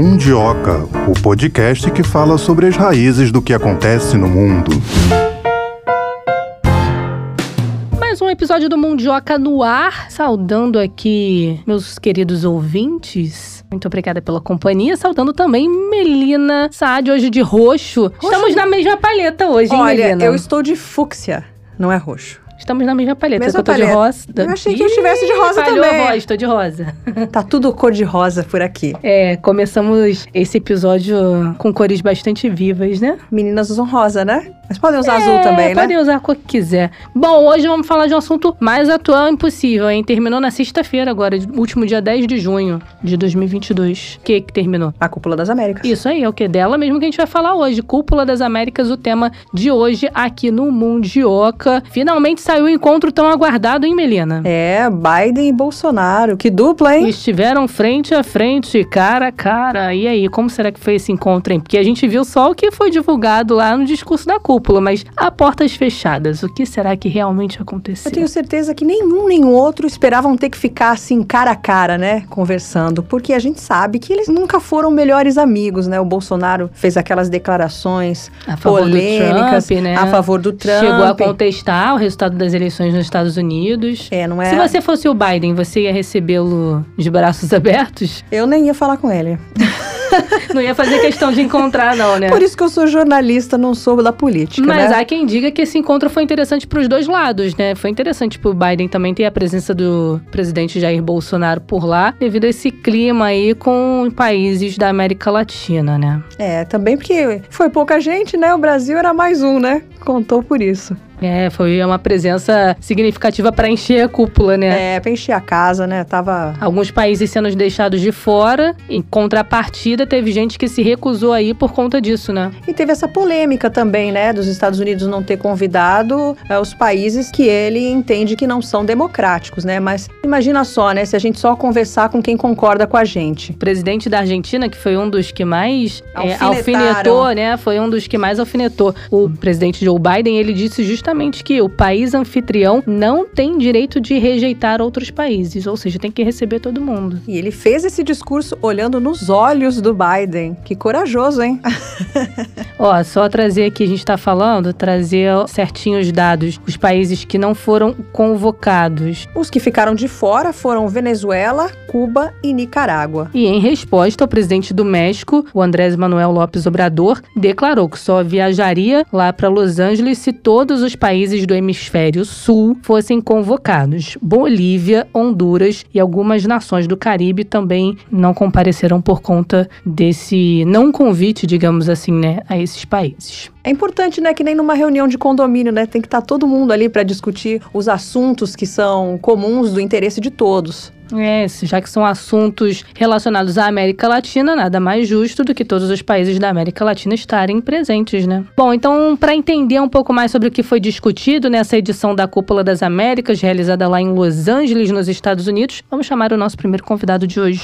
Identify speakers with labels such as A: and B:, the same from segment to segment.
A: Mundioca, o podcast que fala sobre as raízes do que acontece no mundo.
B: Mais um episódio do Mundioca no ar, saudando aqui meus queridos ouvintes. Muito obrigada pela companhia, saudando também Melina Saad, hoje de roxo. roxo. Estamos na mesma paleta hoje, hein,
C: Olha,
B: Melina?
C: eu estou de fúcsia, não é roxo.
B: Estamos na mesma paleta,
C: Mesma
B: eu tô
C: paleta.
B: de rosa.
C: Eu achei que eu estivesse de rosa
B: falhou
C: também.
B: a voz, tô de rosa.
C: Tá tudo cor de rosa por aqui.
B: É, começamos esse episódio com cores bastante vivas, né?
C: Meninas usam rosa, né? Mas podem usar azul também, né?
B: Podem usar a cor que quiser. Bom, hoje vamos falar de um assunto mais atual impossível, hein? Terminou na sexta-feira agora, último dia 10 de junho de 2022. O que que terminou?
C: A cúpula das Américas.
B: Isso aí, é o que? Dela mesmo que a gente vai falar hoje. Cúpula das Américas, o tema de hoje aqui no Mundioca. Finalmente saiu o encontro tão aguardado, hein, Melina?
C: É, Biden e Bolsonaro. Que dupla, hein?
B: Estiveram frente a frente, cara a cara. E aí, como será que foi esse encontro, hein? Porque a gente viu só o que foi divulgado lá no discurso da cúpula, mas a portas fechadas, o que será que realmente aconteceu?
C: Eu tenho certeza que nenhum nem outro esperavam ter que ficar assim cara a cara, né, conversando, porque a gente sabe que eles nunca foram melhores amigos, né? O Bolsonaro fez aquelas declarações
B: a
C: polêmicas
B: Trump, né?
C: a favor do Trump.
B: Chegou a contestar o resultado das eleições nos Estados Unidos.
C: É, não é?
B: Se você fosse o Biden, você ia recebê-lo de braços abertos?
C: Eu nem ia falar com ele.
B: Não ia fazer questão de encontrar, não, né?
C: Por isso que eu sou jornalista, não sou da política,
B: Mas
C: né?
B: há quem diga que esse encontro foi interessante para os dois lados, né? Foi interessante pro Biden também ter a presença do presidente Jair Bolsonaro por lá, devido a esse clima aí com países da América Latina, né?
C: É, também porque foi pouca gente, né? O Brasil era mais um, né? Contou por isso.
B: É, foi uma presença significativa para encher a cúpula, né?
C: É, pra encher a casa, né? Tava.
B: Alguns países sendo deixados de fora, em contrapartida, teve gente que se recusou aí por conta disso, né?
C: E teve essa polêmica também, né? Dos Estados Unidos não ter convidado é, os países que ele entende que não são democráticos, né? Mas imagina só, né? Se a gente só conversar com quem concorda com a gente.
B: O presidente da Argentina, que foi um dos que mais é, alfinetou, né? Foi um dos que mais alfinetou. O presidente Joe Biden, ele disse justamente que o país anfitrião não tem direito de rejeitar outros países, ou seja, tem que receber todo mundo.
C: E ele fez esse discurso olhando nos olhos do Biden. Que corajoso, hein?
B: Ó, só trazer aqui, a gente tá falando, trazer certinho os dados. Os países que não foram convocados.
C: Os que ficaram de fora foram Venezuela, Cuba e Nicarágua.
B: E em resposta, o presidente do México, o Andrés Manuel López Obrador, declarou que só viajaria lá para Los Angeles se todos os países do hemisfério sul fossem convocados. Bolívia, Honduras e algumas nações do Caribe também não compareceram por conta desse não convite, digamos assim, né, a esses países.
C: É importante, né, que nem numa reunião de condomínio, né, tem que estar todo mundo ali para discutir os assuntos que são comuns do interesse de todos.
B: É, já que são assuntos relacionados à América Latina, nada mais justo do que todos os países da América Latina estarem presentes, né? Bom, então, para entender um pouco mais sobre o que foi discutido nessa edição da Cúpula das Américas, realizada lá em Los Angeles, nos Estados Unidos, vamos chamar o nosso primeiro convidado de hoje.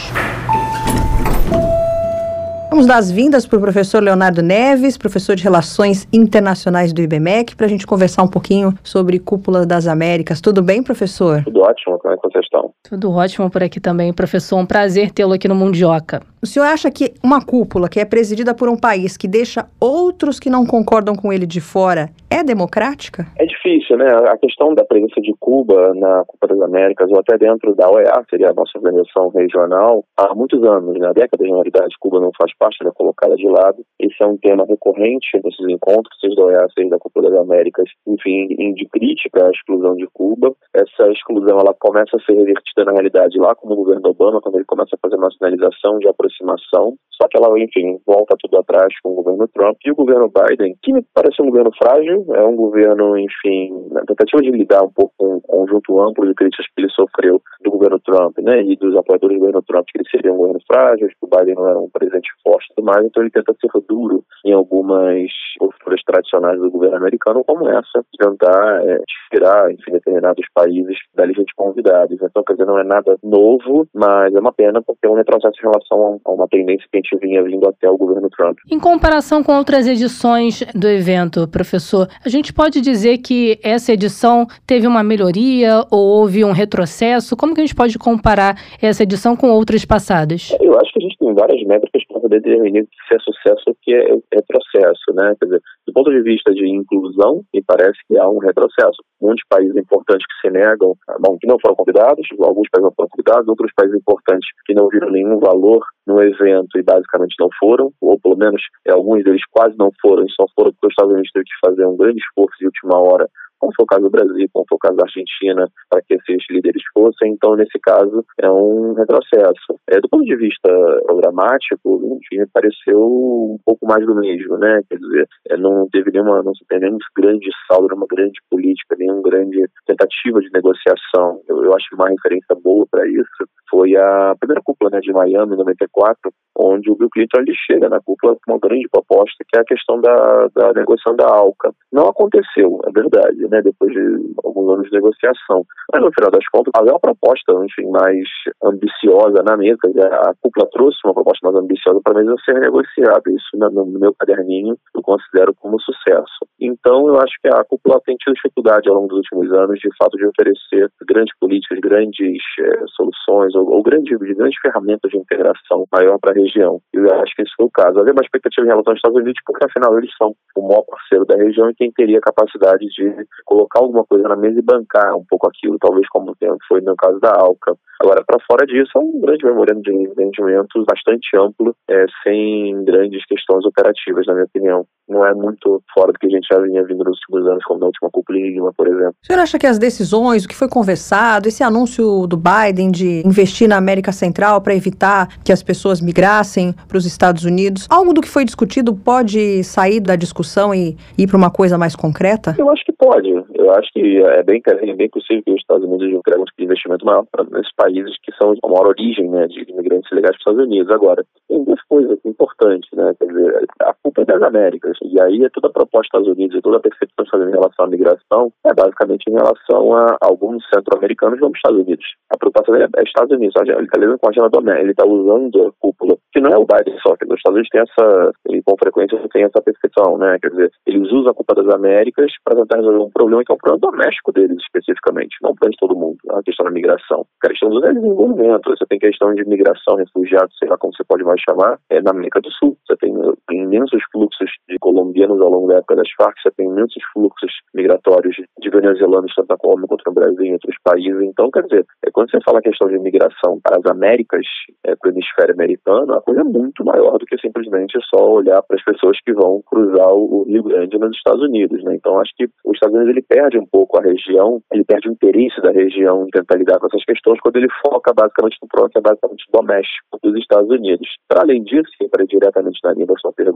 C: Vamos dar as vindas para o professor Leonardo Neves, professor de Relações Internacionais do IBMEC, para a gente conversar um pouquinho sobre Cúpula das Américas. Tudo bem, professor?
D: Tudo ótimo, como é que vocês estão?
B: Tudo ótimo por aqui também, professor. Um prazer tê-lo aqui no Mundioca.
C: O senhor acha que uma cúpula que é presidida por um país que deixa outros que não concordam com ele de fora é democrática?
D: É difícil, né? A questão da presença de Cuba na Copa das Américas ou até dentro da OEA, seria a nossa organização regional, há muitos anos, né? na realidade, Cuba não faz parte, ela é colocada de lado. Esse é um tema recorrente nesses encontros, seja da OEA, seja da Copa das Américas, enfim, de crítica à exclusão de Cuba. Essa exclusão, ela começa a ser revertida na realidade lá com o governo Obama, quando ele começa a fazer uma sinalização de aproximação, só que ela, enfim, volta tudo atrás com o governo Trump. E o governo Biden, que me parece um governo frágil, é um governo, enfim, na tentativa de lidar um pouco com o conjunto amplo de críticas que ele sofreu do governo Trump, né, e dos apoiadores do governo Trump, que ele seria um governo frágil, que o Biden não era um presidente forte e tudo mais, então ele tenta ser duro em algumas posturas tradicionais do governo americano, como essa, tentar é, tirar, enfim, determinados países da lista de convidados. Então, quer dizer, não é nada novo, mas é uma pena porque é um retrocesso em relação a uma tendência que a gente vinha vindo até o governo Trump.
B: Em comparação com outras edições do evento, professor, a gente pode dizer que essa edição teve uma melhoria ou houve um retrocesso? Como que a gente pode comparar essa edição com outras passadas?
D: Eu acho que a gente tem várias métricas poder definir se é sucesso ou que é retrocesso, né? Quer dizer, do ponto de vista de inclusão, me parece que há um retrocesso. Muitos países importantes que se negam, bom, que não foram convidados, alguns países não foram convidados, outros países importantes que não viram nenhum valor no evento e basicamente não foram, ou pelo menos é, alguns deles quase não foram, só foram porque os Estados Unidos teve que fazer um grande esforço de última hora como foi o caso do Brasil, como foi o caso da Argentina, para que esses líderes fossem. Então, nesse caso, é um retrocesso. É, do ponto de vista programático, me pareceu um pouco mais do mesmo, né? Quer dizer, é, não teve nenhuma, não se tem nenhum grande saldo, nenhuma grande política, nenhuma grande tentativa de negociação. Eu, eu acho que uma referência boa para isso foi a primeira cúpula né, de Miami, em 94, onde o Bill Clinton chega na cúpula com uma grande proposta, que é a questão da, da negociação da ALCA. Não aconteceu, é verdade né, depois de alguns anos de negociação. Mas no final das contas, havia uma proposta, enfim, mais ambiciosa na mesa. A cúpula trouxe uma proposta mais ambiciosa para a mesa ser negociada. Isso no meu caderninho eu considero como sucesso. Então, eu acho que a cúpula tem tido dificuldade ao longo dos últimos anos, de fato, de oferecer grandes políticas, grandes é, soluções ou, ou grandes, grandes ferramentas de integração maior para a região. Eu acho que isso foi o caso. Havia uma expectativa em relação aos Estados Unidos, porque afinal eles são o maior parceiro da região e quem teria capacidade de colocar alguma coisa na mesa e bancar um pouco aquilo, talvez como foi no caso da Alca. Agora, para fora disso, é um grande memorando de entendimentos bastante amplo, é, sem grandes questões operativas, na minha opinião. Não é muito fora do que a gente já vinha vindo nos últimos anos, como na última Cúpula Lima, por exemplo.
C: O senhor acha que as decisões, o que foi conversado, esse anúncio do Biden de investir na América Central para evitar que as pessoas migrassem para os Estados Unidos, algo do que foi discutido pode sair da discussão e ir para uma coisa mais concreta?
D: Eu acho que pode. Eu acho que é bem, é bem possível que os Estados Unidos entreguem um investimento maior para esses países que são a maior origem né, de imigrantes ilegais para os Estados Unidos. Agora, tem duas coisas importantes, né? Quer dizer, a culpa é das Américas. E aí é toda a proposta dos Estados Unidos e toda a percepção que fazendo em relação à migração é basicamente em relação a alguns centro-americanos vão para os Estados Unidos. A preocupação é Estados Unidos. Ele está com a. Ele está usando a cúpula, que não é o Biden só, que os Estados Unidos têm essa, ele, com frequência tem essa percepção, né? Quer dizer, eles usam a culpa das Américas para tentar resolver um problema que é um problema doméstico deles especificamente, não para de todo mundo. A questão da migração. A questão do desenvolvimento. Você tem questão de migração, refugiados, sei lá como você pode mais chamar, é na América do Sul. Você tem imensos fluxos de colombianos ao longo da época das Farc, você tem imensos fluxos migratórios de venezuelanos, tanto na Colômbia quanto no Brasil e outros países. Então, quer dizer, é, quando você fala a questão de migração para as Américas, é, para o hemisfério americano, a coisa é muito maior do que simplesmente só olhar para as pessoas que vão cruzar o Rio Grande nos Estados Unidos. Né? Então, acho que os Estados Unidos ele perde um pouco a região, ele perde o interesse da região em tentar lidar com essas questões quando ele foca basicamente no problema que é basicamente doméstico dos Estados Unidos. Para além disso, para ir diretamente na linha da sua pergunta,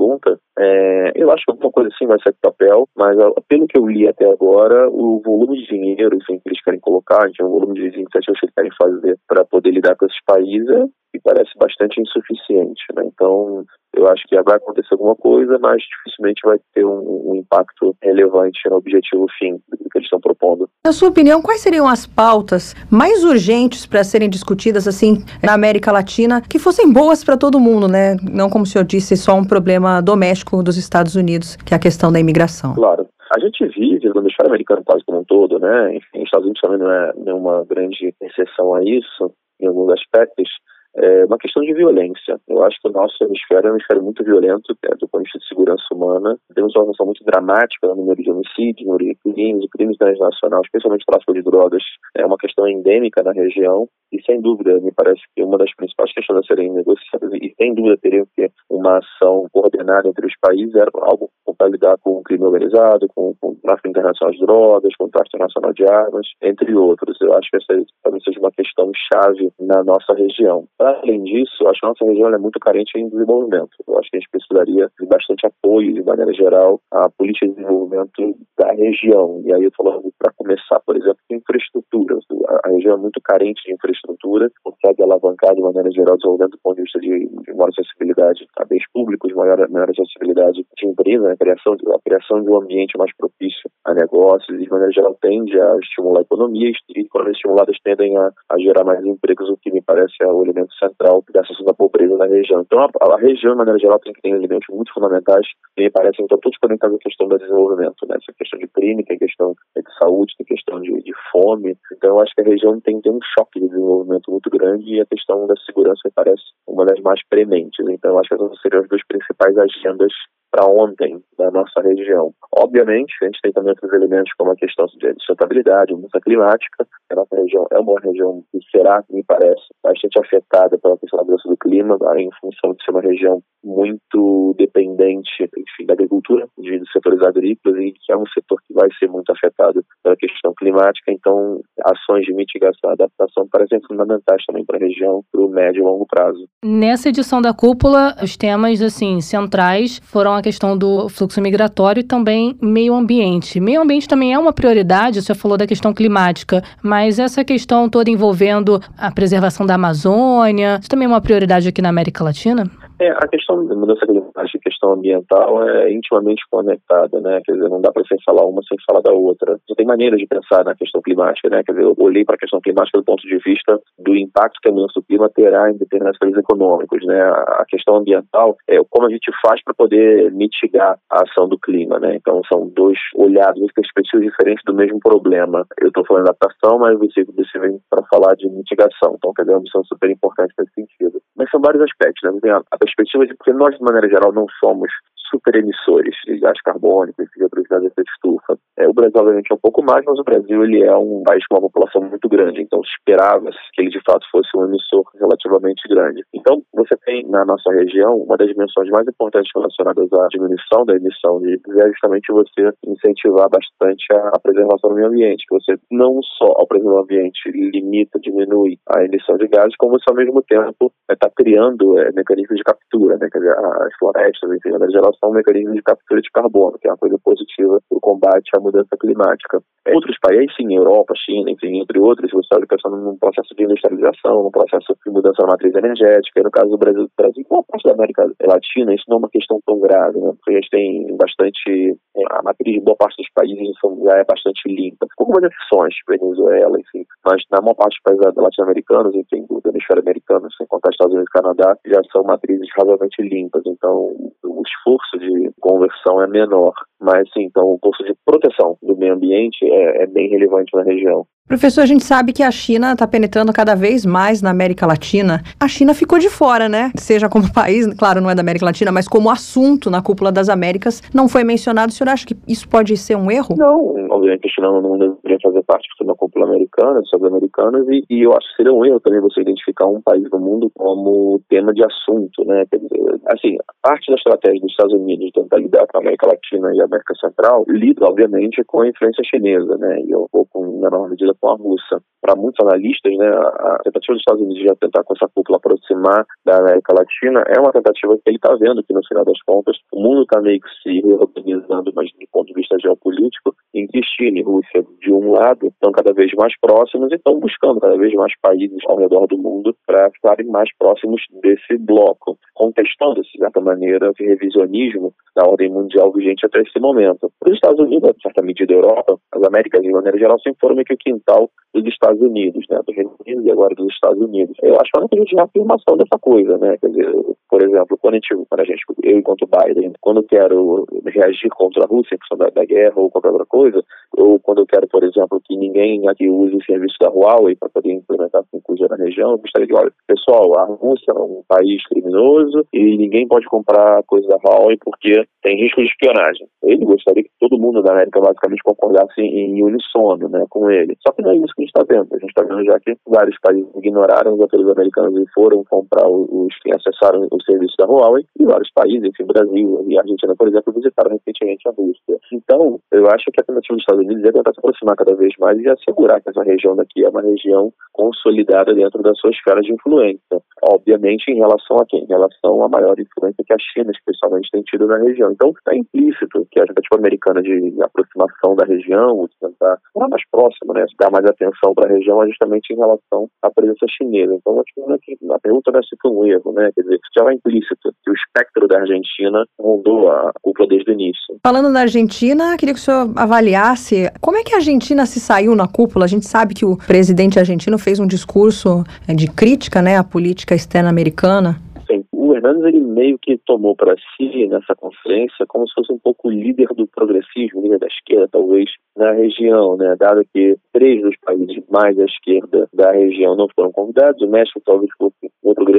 D: é, eu acho que alguma coisa assim vai ser papel, mas pelo que eu li até agora, o volume de dinheiro enfim, que eles querem colocar, o volume de iniciativas que eles querem fazer para poder lidar com esses países me parece bastante insuficiente. Né? Então, eu acho que vai acontecer alguma coisa, mas dificilmente vai ter um, um impacto relevante no objetivo fim do que eles estão propondo.
C: Na sua opinião, quais seriam as pautas mais urgentes para serem discutidas assim na América Latina que fossem boas para todo mundo, né? Não como o senhor disse, só um problema doméstico dos Estados Unidos, que é a questão da imigração.
D: Claro. A gente vive no hemisfério americano quase como um todo, né? Enfim, os Estados Unidos também não é nenhuma grande exceção a isso, em alguns aspectos é uma questão de violência. Eu acho que o nosso hemisfério é um hemisfério muito violento é, do ponto de vista de segurança humana. Temos uma situação muito dramática no número de homicídios, número de crimes, crimes transnacionais, especialmente tráfico de drogas. É uma questão endêmica na região e, sem dúvida, me parece que uma das principais questões a serem negociadas, e sem dúvida teria que ter uma ação coordenada entre os países, era algo para lidar com o crime organizado, com, com o tráfico internacional de drogas, com o tráfico internacional de armas, entre outros. Eu acho que essa talvez seja uma questão chave na nossa região. Além disso, acho que a nossa região é muito carente em desenvolvimento. Eu acho que a gente precisaria de bastante apoio, de maneira geral, à política de desenvolvimento da região. E aí eu falando para começar, por exemplo, infraestrutura. A região é muito carente de infraestrutura, consegue alavancar de maneira geral o desenvolvimento do ponto de vista de, de maior acessibilidade a bens públicos, maior, maior acessibilidade de empresa, né, criação de, a criação de um ambiente mais propício a negócios e, de maneira geral, tende a estimular a economia e, economias estimuladas tendem a, a, gerar mais empregos, o que me parece é o elemento central da situação da pobreza na região. Então, a, a, região, de maneira geral, tem que ter elementos muito fundamentais que me parecem então, todos conectados à questão do desenvolvimento, né? Essa questão de crime, tem questão de saúde, tem questão de, de fome. Então, eu acho que a região tem ter um choque de desenvolvimento muito grande e a questão da segurança parece uma das mais prementes. Então, eu acho que essas seriam as duas principais agendas para ontem da nossa região. Obviamente, a gente tem também outros elementos como a questão de sustentabilidade, mudança climática. A nossa região é uma região que será, me parece, bastante afetada pela questão da mudança do clima, em função de ser uma região muito dependente enfim, da agricultura, de, setores agrícolas, e que é um setor que vai ser muito afetado pela questão climática. Então, ações de mitigação e adaptação parecem fundamentais também para a região, para o médio e longo prazo.
B: Nessa edição da cúpula, os temas assim centrais foram a questão do fluxo migratório e também meio ambiente. Meio ambiente também é uma prioridade, você falou da questão climática, mas essa questão toda envolvendo a preservação da Amazônia, isso também é uma prioridade aqui na América Latina?
D: É, a questão da mudança climática e questão ambiental é intimamente conectada, né? Quer dizer, não dá para você falar uma sem falar da outra. Você tem maneira de pensar na questão climática, né? Quer dizer, eu olhei para a questão climática do ponto de vista do impacto que a mudança do clima terá em determinados países econômicos, né? A questão ambiental é como a gente faz para poder mitigar a ação do clima, né? Então, são dois olhados, duas perspectivas diferentes do mesmo problema. Eu estou falando de adaptação, mas você, você vem para falar de mitigação. Então, quer dizer, é uma missão super importante nesse sentido. São vários aspectos, né? Tem a, a perspectiva de porque nós, de maneira geral, não somos super emissores de gás carbônico de gases de estufa. É, o Brasil, obviamente, é um pouco mais, mas o Brasil ele é um país com uma população muito grande, então se que ele, de fato, fosse um emissor relativamente grande. Então, você tem na nossa região uma das dimensões mais importantes relacionadas à diminuição da emissão de é justamente você incentivar bastante a, a preservação do meio ambiente, você não só, ao preservar o ambiente, limita, diminui a emissão de gases, como você, ao mesmo tempo, está é, criando é, mecanismos de captura, né? Quer dizer, as florestas, enfim, na geral, são mecanismos de captura de carbono, que é uma coisa positiva para o combate à mudança climática. Outros países, sim, Europa, China, enfim, entre outros, você está pensando num processo de industrialização, num processo de mudança da matriz energética. No caso do Brasil, do Brasil, uma parte da América Latina, isso não é uma questão tão grave, né? Porque a gente tem bastante. É, a matriz de boa parte dos países já é bastante limpa. Com algumas exceções, Venezuela, enfim. Mas na maior parte dos países latino-americanos, enfim, do hemisfério americano, sem contar Estados Unidos e Canadá, já são matrizes razoavelmente limpas. Então, o esforço de conversão é menor. Mas, sim, então, o curso de proteção do meio ambiente é, é bem relevante na região.
C: Professor, a gente sabe que a China está penetrando cada vez mais na América Latina. A China ficou de fora, né? Seja como país, claro, não é da América Latina, mas como assunto na cúpula das Américas, não foi mencionado. O senhor acha que isso pode ser um erro?
D: Não, obviamente a China não deveria fazer parte da cúpula americana, dos americanos, e, e eu acho que seria um erro também você identificar um país do mundo como tema de assunto, né? Quer dizer, assim, parte da estratégia dos Estados Unidos de tentar lidar com a América Latina e a América Central lida, obviamente, com a influência chinesa, né? E um pouco, na menor medida, com a Rússia. Para muitos analistas, né, a tentativa dos Estados Unidos de tentar com essa cúpula aproximar da América Latina é uma tentativa que ele está vendo que, no final das contas, o mundo está meio que se reorganizando, mas do ponto de vista geopolítico, que China e Rússia, de um lado, estão cada vez mais próximos e estão buscando cada vez mais países ao redor do mundo para ficarem mais próximos desse bloco, contestando, de certa maneira, esse revisionismo da ordem mundial vigente até esse momento. Os Estados Unidos, em certa medida, a Europa, as Américas, de maneira geral, sempre foram meio que o quintal dos Estados Unidos, né, do Reino Unido e agora dos Estados Unidos. Eu acho que é uma de afirmação dessa coisa, né, quer dizer, por exemplo, quando a gente, quando a gente eu enquanto Biden, quando quero reagir contra a Rússia em função da, da guerra ou qualquer outra coisa, ou quando eu quero, por exemplo, que ninguém aqui use o serviço da Huawei para poder implementar 5G na região, eu gostaria de, olha, pessoal, a Rússia é um país criminoso e ninguém pode comprar coisa da Huawei porque tem risco de espionagem. Ele gostaria que todo mundo da América basicamente concordasse em unissono, né, com ele. Só que não é isso que a gente está vendo. A gente está vendo já que vários países ignoraram os apelos americanos e foram comprar os que acessaram o serviço da Huawei e vários países, enfim, Brasil e Argentina, por exemplo, visitaram recentemente a Rússia. Então, eu acho que a tentativa dos Estados Unidos é tentar se aproximar cada vez mais e assegurar que essa região daqui é uma região consolidada dentro da sua esfera de influência. Obviamente, em relação a quem? Em relação à maior influência que a China, especialmente, tem tido na região. Então, está implícito que a tentativa americana de aproximação da região, de tentar ficar mais próximo, né, dar mais atenção para a região, é justamente em relação à presença chinesa. Então, acho que a pergunta não é se foi um erro, né, quer dizer, já vai implícito que o espectro da Argentina rondou a cúpula desde o início.
C: Falando na Argentina, queria que o senhor avaliasse como é que a Argentina se saiu na cúpula. A gente sabe que o presidente argentino fez um discurso é, de crítica né, à política externa americana.
D: Sim. O Hernandes ele meio que tomou para si nessa conferência como se fosse um pouco líder do progressismo, líder da esquerda talvez na região, né? Dado que três dos países mais à esquerda da região não foram convidados, o México talvez fosse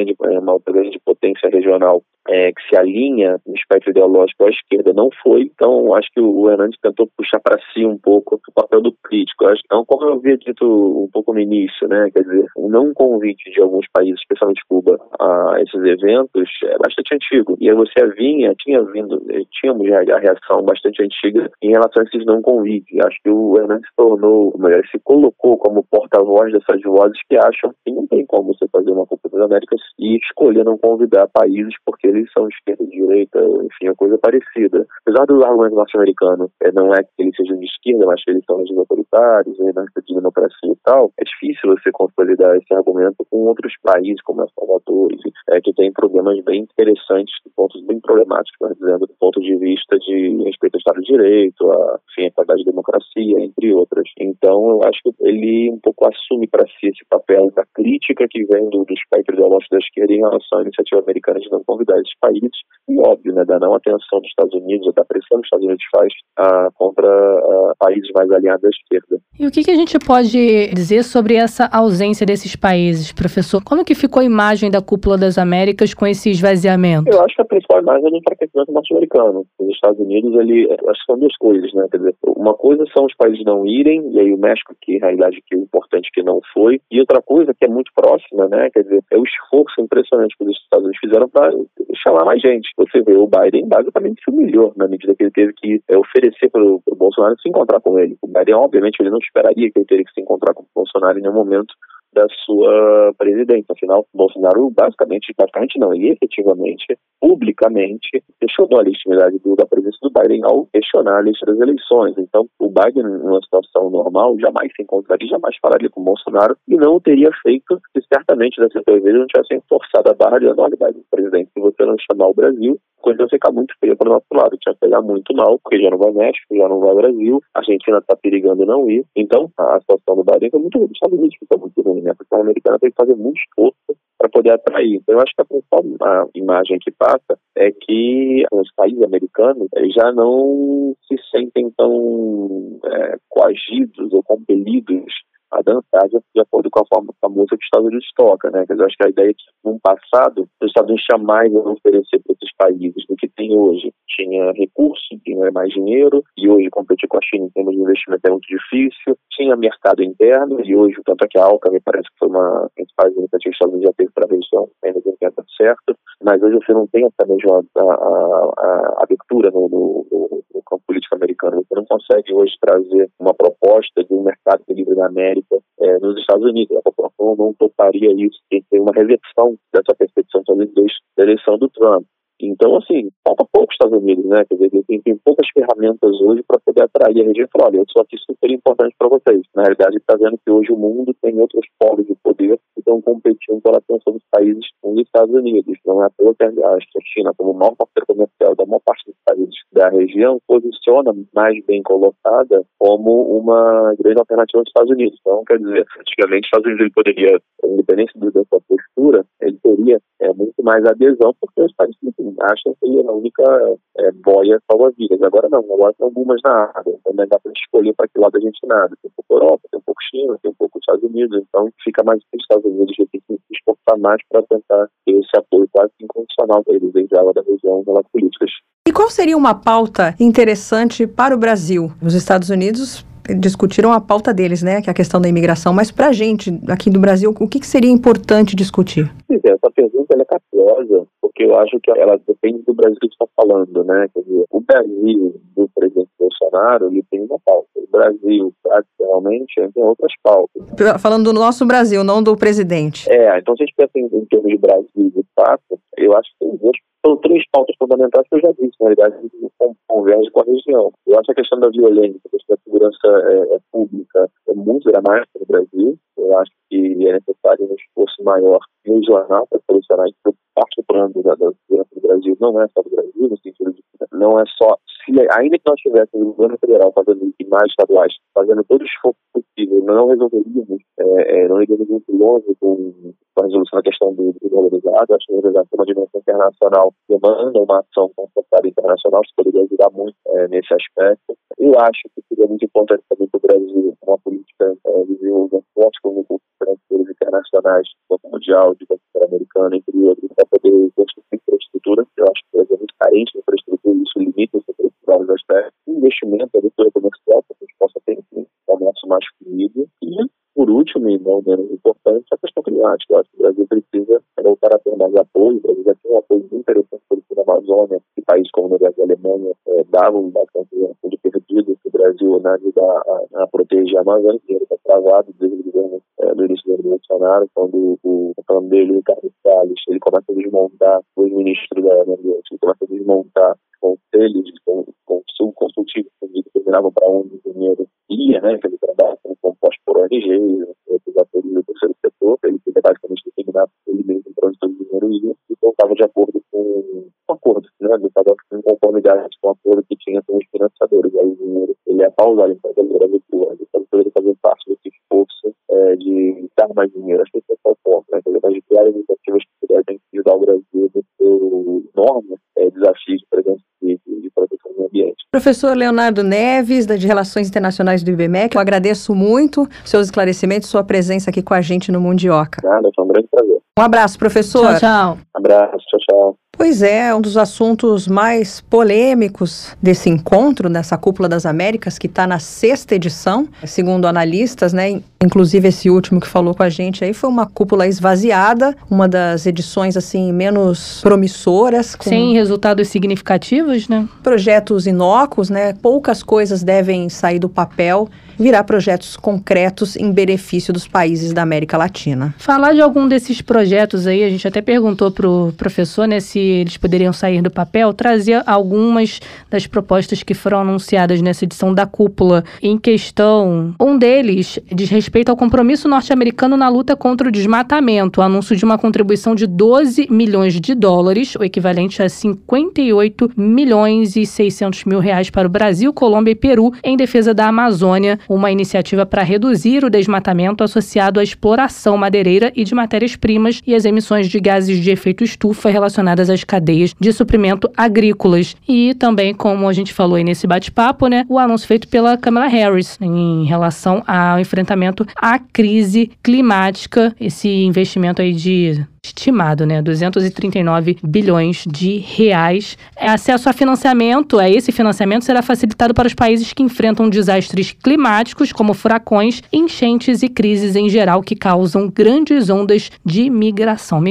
D: grande, uma outra grande potência regional é, que se alinha no espectro ideológico à esquerda não foi. Então, acho que o Hernandes tentou puxar para si um pouco o papel do crítico. Acho, então, como eu havia dito um pouco no início, né, quer dizer, o não convite de alguns países, especialmente Cuba, a esses eventos é bastante antigo. E aí você vinha, tinha vindo, eh, tínhamos a reação bastante antiga em relação a esses não convites. Acho que o Hernandes se tornou, melhor, se colocou como porta-voz dessas vozes que acham que não tem como você fazer uma Copa das Américas e escolher não convidar países porque eles são esquerda e direita, enfim, é coisa parecida. Apesar do argumento norte-americano, é, não é que eles sejam de esquerda, mas que eles são regimes autoritários, né, de democracia e tal, é difícil você consolidar esse argumento com outros países, como El Salvador, é, que tem problemas bem interessantes, pontos bem problemáticos, mas dizendo, do ponto de vista de respeito ao Estado de Direito, a, enfim, a qualidade de democracia, entre outras. Então, eu acho que ele um pouco assume para si esse papel da crítica que vem do, do espectro ideológico da esquerda em relação à iniciativa americana de não convidar esses países, e óbvio, né, da não atenção dos Estados Unidos, da pressão que os Estados Unidos faz ah, contra ah, países mais alinhados à esquerda.
B: E o que, que a gente pode dizer sobre essa ausência desses países, professor? Como que ficou a imagem da Cúpula das Américas com esse esvaziamento?
D: Eu acho que a principal imagem é do enfraquecimento norte-americano. Os Estados Unidos, ele, acho que são duas coisas, né? Quer dizer, uma coisa são os países não irem, e aí o México, que na realidade que o importante que não foi, e outra coisa que é muito próxima, né? Quer dizer, é o esforço impressionante que os Estados Unidos fizeram para chamar mais gente. Você vê, o Biden basicamente se humilhou na medida que ele teve que é, oferecer para o Bolsonaro se encontrar com ele. O Biden, obviamente, ele não esperaria que ele teria que se encontrar com o Bolsonaro em nenhum momento da sua presidência. Afinal, Bolsonaro basicamente, basicamente não, ele efetivamente, publicamente, questionou a legitimidade do, da presença do Biden ao questionar a lista das eleições. Então, o Biden, numa situação normal, jamais se encontraria, jamais falaria com Bolsonaro e não o teria feito se certamente dessa vez não tivessem forçado a barra dizendo, olha, Biden, presidente, se você não chamar o Brasil, coisa vai ficar muito feia para o nosso lado. Tinha que pegar muito mal, porque já não vai México, já não vai Brasil, a Argentina está perigando não ir. Então, a situação do Biden foi muito ruim, os Estados Unidos fica muito ruim, né? A americana tem que fazer muito esforço para poder atrair. Então, eu acho que a principal imagem que passa é que os países americanos já não se sentem tão é, coagidos ou compelidos a dançar de, acordo com a forma com a música que os Estados Unidos toca, né? Quer dizer, eu acho que a ideia é que no passado os Estados Unidos tinha mais a oferecer para esses países do que tem hoje. Tinha recurso, tinha mais dinheiro, e hoje competir com a China em termos de investimento é muito difícil. Tinha mercado interno, e hoje, tanto é que a Alca me parece que foi uma principal iniciativa que os Estados Unidos já teve para a região, ainda não certo, mas hoje você não tem essa mesma a, abertura no, no, no, campo político americano. Você não consegue hoje trazer uma proposta de um mercado livre da América é, nos Estados Unidos. A população não toparia isso. Tem que ter uma reversão dessa percepção talvez a eleição do Trump. Então, assim, falta pouco os Estados Unidos, né? Quer dizer, tem, tem poucas ferramentas hoje para poder atrair a região e falar, olha, eu sou aqui super importante para vocês. Na realidade, está vendo que hoje o mundo tem outros polos de poder que estão competindo pela atenção dos países com os Estados Unidos. Não é toa que a China, como maior parceiro comercial da maior parte dos países da região, posiciona mais bem colocada como uma grande alternativa aos Estados Unidos. Então, quer dizer, antigamente os Estados Unidos ele poderia, independente dessa postura, ele teria é, muito mais adesão, porque os países acham que ele é a única é, boia salva-vidas. Agora não, agora tem algumas na área. Também dá para escolher para que lado a gente nada. Tem um pouco Europa, tem um pouco China, tem um pouco Estados Unidos. Então fica mais os Estados Unidos que tem que se esforçar mais para tentar ter esse apoio quase incondicional para eles desde a da região pelas políticas.
C: E qual seria uma pauta interessante para o Brasil? Os Estados Unidos discutiram a pauta deles, né, que é a questão da imigração, mas para a gente, aqui do Brasil, o que, que seria importante discutir?
D: Essa pergunta é capciosa, porque eu acho que ela depende do Brasil que está falando, né, quer dizer, o Brasil do presidente Bolsonaro, ele tem uma pauta, o Brasil, tradicionalmente, tem outras pautas.
C: Falando do nosso Brasil, não do presidente.
D: É, então se a gente pensa em, em termos de Brasil, de fato, eu acho que tem duas são três pautas fundamentais que eu já disse, na realidade, convergem com a região. Eu acho que a questão da violência, a questão da segurança é, é pública é muito dramática no Brasil. Eu acho que é necessário um esforço maior regional para solucionar isso. Parte do plano da, da segurança do Brasil não é só do Brasil, no sentido de não é só se, ainda que nós tivéssemos o governo federal fazendo e mais estaduais fazendo todo o esforço possível, não resolveríamos, é, é, não iríamos muito longe com, com a resolução da questão do, valorizado. Acho que a uma dimensão internacional demanda uma ação concertada internacional, isso poderia ajudar muito é, nesse aspecto. Eu acho que seria muito importante também para o Brasil uma política é, de desenvolvimento forte com recursos financeiros internacionais, Banco Mundial, de Banco Interamericano, entre outros, para poder construir infraestrutura. Eu acho que o é muito carente de infraestrutura isso limita esse vários aspectos. Investimento, agricultura comercial, para que a gente possa ter um comércio mais fluido. E, por último, e não menos importante, a questão climática. Eu acho que o Brasil precisa voltar a ter mais apoio. O Brasil já tem um apoio muito interessante por na Amazônia, e países como Noruega e Alemanha é, davam bastante de perdido que o Brasil na ajuda a, a, proteger a Amazônia, que está travado desde o governo é, do início do governo Bolsonaro, quando o, o plano dele, o Ricardo Salles, ele começa a desmontar, os ministros da Ambiente, ele começa a desmontar conselhos consultivos que determinavam para onde o dinheiro ia, né, que ele trabalha como composto por ONGs, atores do terceiro setor, ele podia basicamente determinar ele mesmo para onde todo o dinheiro ia, e estava de acordo com um acordo, né, ele estava em conformidade com o acordo que tinha com os financiadores, aí o dinheiro, ele é pausado, virtual, então mais dinheiro, acho que esse é o ponto, né, de criar iniciativas que pudessem ajudar o Brasil no seu enorme é, desafio de presença de, de, proteção do ambiente.
C: Professor Leonardo Neves, da de Relações Internacionais do IBMEC, eu agradeço muito seus esclarecimentos, sua presença aqui com a gente no Mundioca.
D: Nada, foi um grande prazer.
C: Um abraço, professor.
B: Tchau, tchau.
D: Abraço, tchau, tchau.
C: Pois é, um dos assuntos mais polêmicos desse encontro, nessa Cúpula das Américas, que está na sexta edição, segundo analistas, né? Inclusive esse último que falou com a gente aí foi uma cúpula esvaziada, uma das edições assim menos promissoras,
B: sem resultados significativos, né?
C: Projetos inócuos, né? Poucas coisas devem sair do papel virar projetos concretos em benefício dos países da América Latina.
B: Falar de algum desses projetos aí, a gente até perguntou para o professor né, se eles poderiam sair do papel, trazia algumas das propostas que foram anunciadas nessa edição da cúpula em questão. Um deles diz respeito ao compromisso norte-americano na luta contra o desmatamento, o anúncio de uma contribuição de 12 milhões de dólares, o equivalente a 58 milhões e 600 mil reais para o Brasil, Colômbia e Peru, em defesa da Amazônia, uma iniciativa para reduzir o desmatamento associado à exploração madeireira e de matérias-primas e as emissões de gases de efeito estufa relacionadas às cadeias de suprimento agrícolas. E também, como a gente falou aí nesse bate-papo, né, o anúncio feito pela Kamala Harris em relação ao enfrentamento à crise climática, esse investimento aí de estimado, né, 239 bilhões de reais. Acesso a financiamento, a esse financiamento será facilitado para os países que enfrentam desastres climáticos, como furacões, enchentes e crises em geral que causam grandes ondas de migração.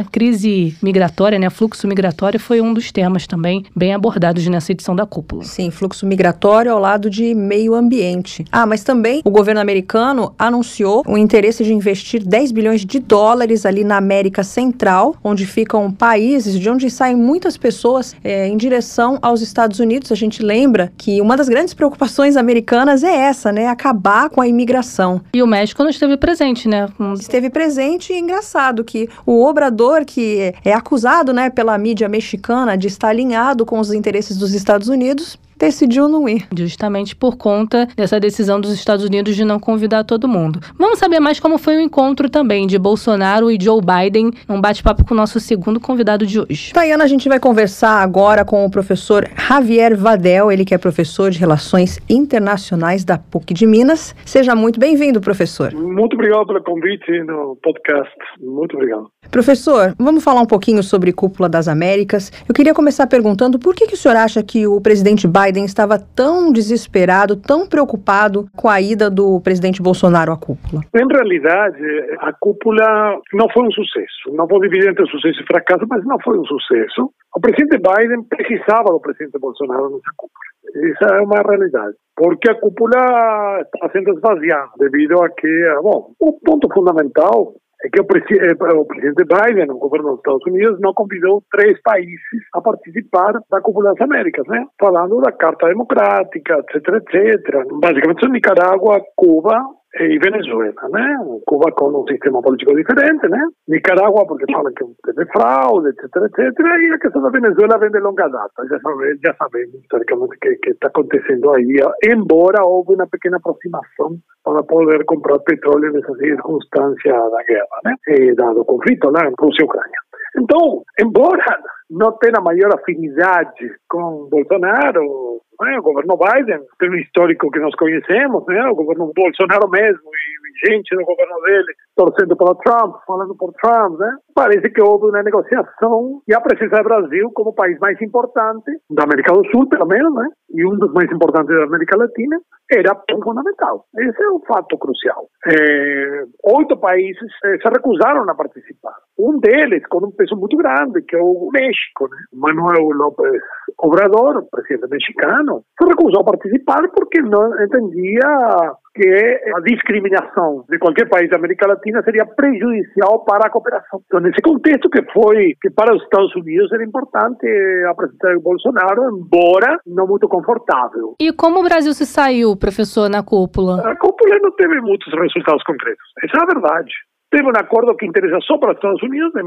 B: A crise migratória, né, fluxo migratório foi um dos temas também bem abordados nessa edição da cúpula.
C: Sim, fluxo migratório ao lado de meio ambiente. Ah, mas também o governo americano anunciou o interesse de investir 10 bilhões de dólares ali na América América Central, onde ficam países de onde saem muitas pessoas é, em direção aos Estados Unidos. A gente lembra que uma das grandes preocupações americanas é essa, né? Acabar com a imigração.
B: E o México não esteve presente, né?
C: Esteve presente e engraçado que o Obrador, que é acusado, né, pela mídia mexicana de estar alinhado com os interesses dos Estados Unidos, decidiu não ir.
B: Justamente por conta dessa decisão dos Estados Unidos de não convidar todo mundo. Vamos saber mais como foi o encontro também de Bolsonaro e Joe Biden, um bate-papo com o nosso segundo convidado de hoje.
C: Tayana, a gente vai conversar agora com o professor Javier Vadel, ele que é professor de Relações Internacionais da PUC de Minas. Seja muito bem-vindo, professor.
E: Muito obrigado pelo convite no podcast. Muito obrigado.
C: Professor, vamos falar um pouquinho sobre Cúpula das Américas. Eu queria começar perguntando por que, que o senhor acha que o presidente Biden Biden estava tão desesperado, tão preocupado com a ida do presidente Bolsonaro à cúpula?
E: Em realidade, a cúpula não foi um sucesso. Não foi dividir entre sucesso e fracasso, mas não foi um sucesso. O presidente Biden precisava do presidente Bolsonaro nessa cúpula. Essa é uma realidade. Porque a cúpula está sendo esvaziada devido a que, bom, o ponto fundamental é que o, eh, o, presidente Biden, o governo dos Estados Unidos, não convidou três países a participar da Cúpula das Américas, né? Falando da Carta Democrática, etc, etc. Basicamente são Nicarágua, Cuba e Venezuela, né? Cuba com um sistema político diferente, né? Nicarágua porque fala que teve fraude, etc, etc. E a questão da Venezuela vem de longa data. Já sabemos, já sabemos historicamente o que está acontecendo aí, embora houve uma pequena aproximação para poder comprar petróleo nessa circunstância da guerra, né? E dado o conflito lá em Rússia e Ucrânia. Então, embora não tenha maior afinidade com Bolsonaro, né, o governo Biden um histórico que nós conhecemos, né, o governo Bolsonaro mesmo, e gente do governo dele torcendo pelo Trump, falando por Trump, né? Parece que houve uma negociação e a presença do Brasil como país mais importante da América do Sul, pelo menos, né? E um dos mais importantes da América Latina, era fundamental. Esse é um fato crucial. É, oito países é, se recusaram a participar. Um deles, com um peso muito grande, que é o México, né? Manuel López Obrador, presidente mexicano, se recusou a participar porque não entendia que a discriminação de qualquer país da América Latina seria prejudicial para a cooperação. Então, nesse contexto que foi que para os Estados Unidos era importante a presença de Bolsonaro, embora não muito confortável.
B: E como o Brasil se saiu, professor, na cúpula?
E: A cúpula não teve muitos resultados concretos. Essa é a verdade. Teve um acordo que interessa só para os Estados Unidos de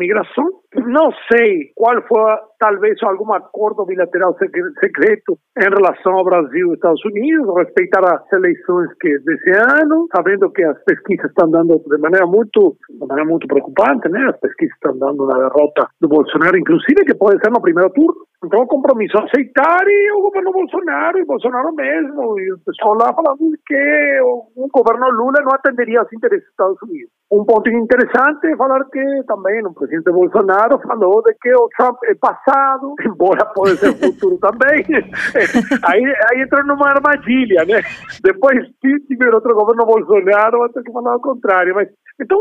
E: migração. Não sei qual foi, talvez, algum acordo bilateral secreto em relação ao Brasil e Estados Unidos, respeitar as eleições que desse ano, sabendo que as pesquisas estão dando de maneira muito, de maneira muito preocupante, né? As pesquisas estão dando na derrota do Bolsonaro, inclusive que pode ser no primeiro turno. Então, o compromisso aceitar e o governo Bolsonaro, e Bolsonaro mesmo, e o pessoal lá falando que o governo Lula não atenderia aos interesses dos Estados Unidos. Um ponto interessante é falar que também o presidente Bolsonaro falou de que o Trump é passado, embora pode ser futuro também. aí, aí entrou numa armadilha, né? Depois, se tiver outro governo Bolsonaro, vai ter que falar o contrário. Mas, então,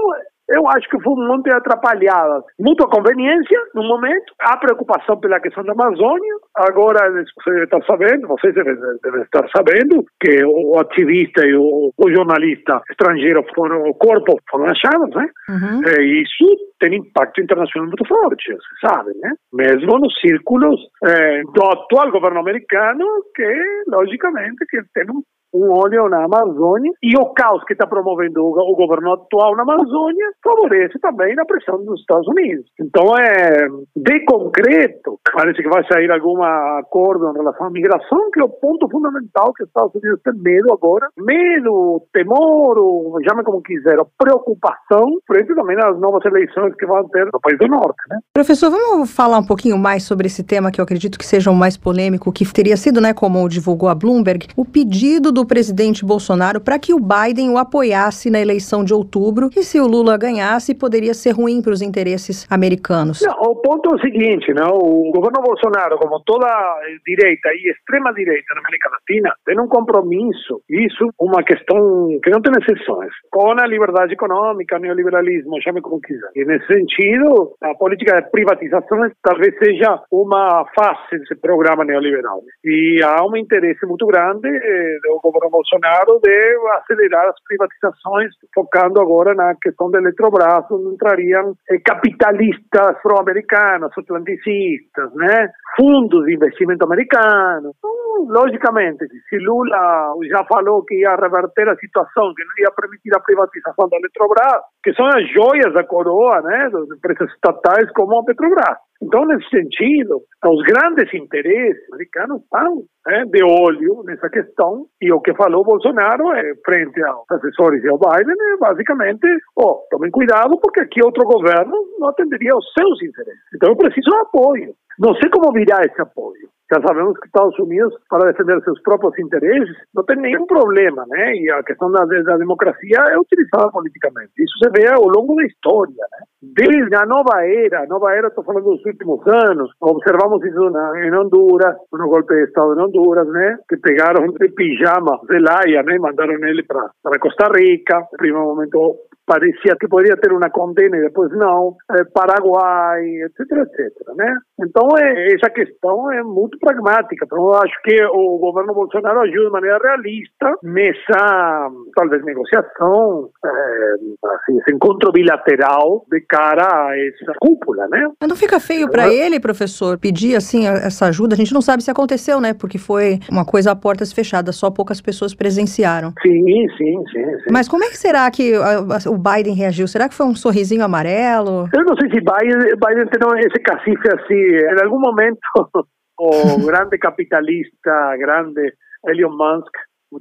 E: eu acho que foi um monte de atrapalhadas. Muita conveniência, no momento, a preocupação pela questão da Amazônia. Agora, você deve estar sabendo, vocês devem, devem estar sabendo, que o ativista e o, o jornalista estrangeiro foram, o corpo foram achados, né? Uhum. E é, isso tem impacto internacional muito forte, você sabe, né? Mesmo nos círculos é, do atual governo americano, que, logicamente, que tem um um olho na Amazônia e o caos que está promovendo o, governo atual na Amazônia favorece também a pressão dos Estados Unidos. Então, é, de concreto, parece que vai sair algum acordo em relação à migração, que é o ponto fundamental que os Estados Unidos têm medo agora. Medo, temor, ou chame como quiser, preocupação frente também às novas eleições que vão ter no país do Norte. Né?
C: Professor, vamos falar um pouquinho mais sobre esse tema que eu acredito que seja o mais polêmico, que teria sido, né, como divulgou a Bloomberg, o pedido do presidente Bolsonaro para que o Biden o apoiasse na eleição de outubro e se o Lula ganhasse poderia ser ruim para os interesses americanos.
E: Não, o ponto é o seguinte, não? o governo Bolsonaro, como toda direita e extrema direita na América Latina, tem um compromisso, isso uma questão que não tem exceções, com a liberdade econômica, neoliberalismo, chame como quiser. E nesse sentido, a política de privatização talvez seja uma fase desse programa neoliberal. E há um interesse muito grande eh, do governo Bolsonaro de acelerar as privatizações, focando agora na questão da Eletrobras, onde entrariam eh, capitalistas pro-americanos, atlanticistas, né? fundos de investimento americanos. Então, logicamente, se Lula já falou que ia reverter a situação, que não ia permitir a privatização da Eletrobras, que são as joias da coroa né, das empresas estatais como a Petrobras. Então, nesse sentido, os grandes interesses americanos estão né, de olho nessa questão e o que falou Bolsonaro é, frente aos assessores e ao Biden é basicamente, oh, tomem cuidado porque aqui outro governo não atenderia aos seus interesses. Então eu preciso de apoio. Não sei como virá esse apoio. Já sabemos que Estados Unidos, para defender seus próprios interesses, não tem nenhum problema, né? E a questão da, da democracia é utilizada politicamente. Isso se vê ao longo da história, né? Desde a nova era, a nova era, estou falando dos últimos anos, observamos isso na, em Honduras, no golpe de Estado em Honduras, né? Que pegaram de pijama Zelaya, né? Mandaram ele para Costa Rica. No primeiro momento parecia que poderia ter uma condena e depois não, é, Paraguai, etc, etc, né? Então, é, essa questão é muito pragmática. Então, eu acho que o governo Bolsonaro ajuda de maneira realista nessa, talvez, negociação, é, assim, esse encontro bilateral de cara a essa cúpula, né?
C: Mas não fica feio para ele, professor, pedir, assim, essa ajuda? A gente não sabe se aconteceu, né? Porque foi uma coisa a portas fechadas, só poucas pessoas presenciaram.
E: Sim, sim, sim. sim.
C: Mas como é que será que o Biden reagiu? Será que foi um sorrisinho amarelo?
E: Eu não sei se Biden, Biden tem esse cacife assim. Em algum momento, o grande capitalista, grande Elon Musk,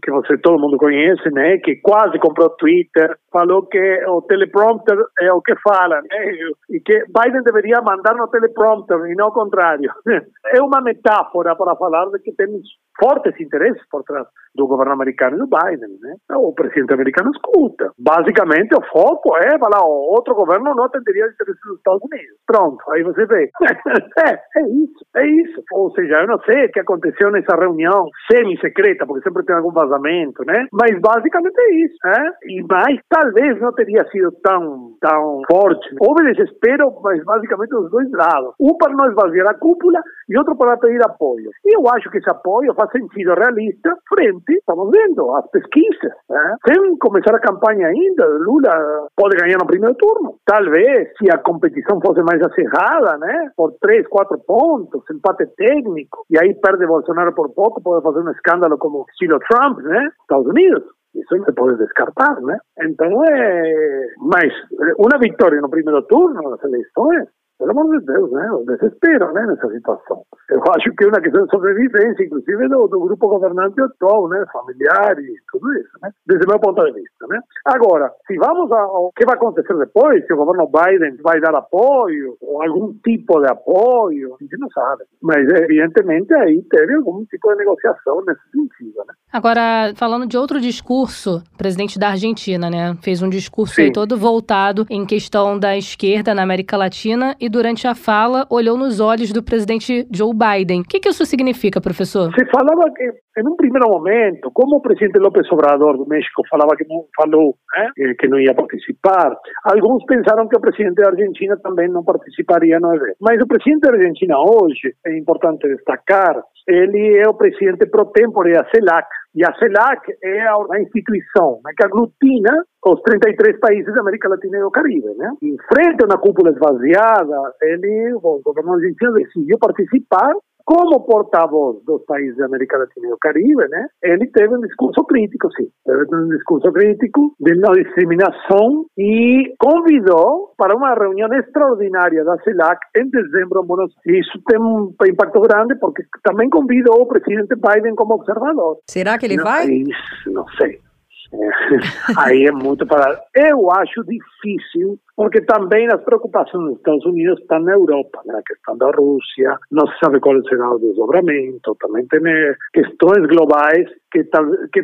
E: que você todo mundo conhece, né, que quase comprou Twitter, falou que o teleprompter é o que fala, né, e que Biden deveria mandar no teleprompter e não o contrário. É uma metáfora para falar de que temos fortes interesses por trás do governo americano e do Biden, né? O presidente americano escuta. Basicamente, o foco é falar, o outro governo não atenderia os interesses dos Estados Unidos. Pronto, aí você vê. é, é isso, é isso. Ou seja, eu não sei o que aconteceu nessa reunião semi-secreta, porque sempre tem algum vazamento, né? Mas basicamente é isso, né? E mais, talvez não teria sido tão, tão forte. Houve desespero, mas basicamente dos dois lados. Um para não esvaziar a cúpula e outro para pedir apoio. E eu acho que esse apoio faz sentido realista frente, estamos vendo, às pesquisas. Né? Sem começar a campanha ainda, Lula pode ganhar no primeiro turno. Talvez, se a competição fosse mais acirrada, né? por três, quatro pontos, empate técnico, e aí perde Bolsonaro por pouco, pode fazer um escândalo como estilo Trump, né? Estados Unidos. Isso não se pode descartar, né? Então, é... Mas, uma vitória no primeiro turno nas eleições pelo amor de Deus, né? O desespero, né? Nessa situação. Eu acho que é uma questão de sobrevivência, inclusive do, do grupo governante atual, né? Familiares, tudo isso, né? Desde o meu ponto de vista, né? Agora, se vamos ao que vai acontecer depois, se o governo Biden vai dar apoio, ou algum tipo de apoio, a gente não sabe. Mas, evidentemente, aí teve algum tipo de negociação nesse sentido, né?
B: Agora, falando de outro discurso, o presidente da Argentina, né? Fez um discurso todo voltado em questão da esquerda na América Latina e durante a fala olhou nos olhos do presidente Joe Biden. O que, que isso significa, professor?
E: Se falava que, em um primeiro momento, como o presidente López Obrador do México falava que não falou, né, que não ia participar, alguns pensaram que o presidente da Argentina também não participaria no evento. Mas o presidente da Argentina hoje, é importante destacar, ele é o presidente pro tempore da CELAC, e a CELAC é a instituição né, que aglutina os 33 países da América Latina e do Caribe. Né? Em frente a uma cúpula esvaziada, ele, o governo argentino decidiu participar como porta-voz dos países da América Latina e do Caribe, né, ele teve um discurso crítico, sim. Teve um discurso crítico de não discriminação e convidou para uma reunião extraordinária da CELAC em dezembro em Buenos Aires. Isso tem um impacto grande porque também convidou o presidente Biden como observador.
C: Será que ele
E: não,
C: vai?
E: Isso, não sei. Aí é muito para. Eu acho difícil, porque também as preocupações dos Estados Unidos estão na Europa, né? a questão da Rússia, não se sabe qual será o desdobramento, também tem questões globais que, que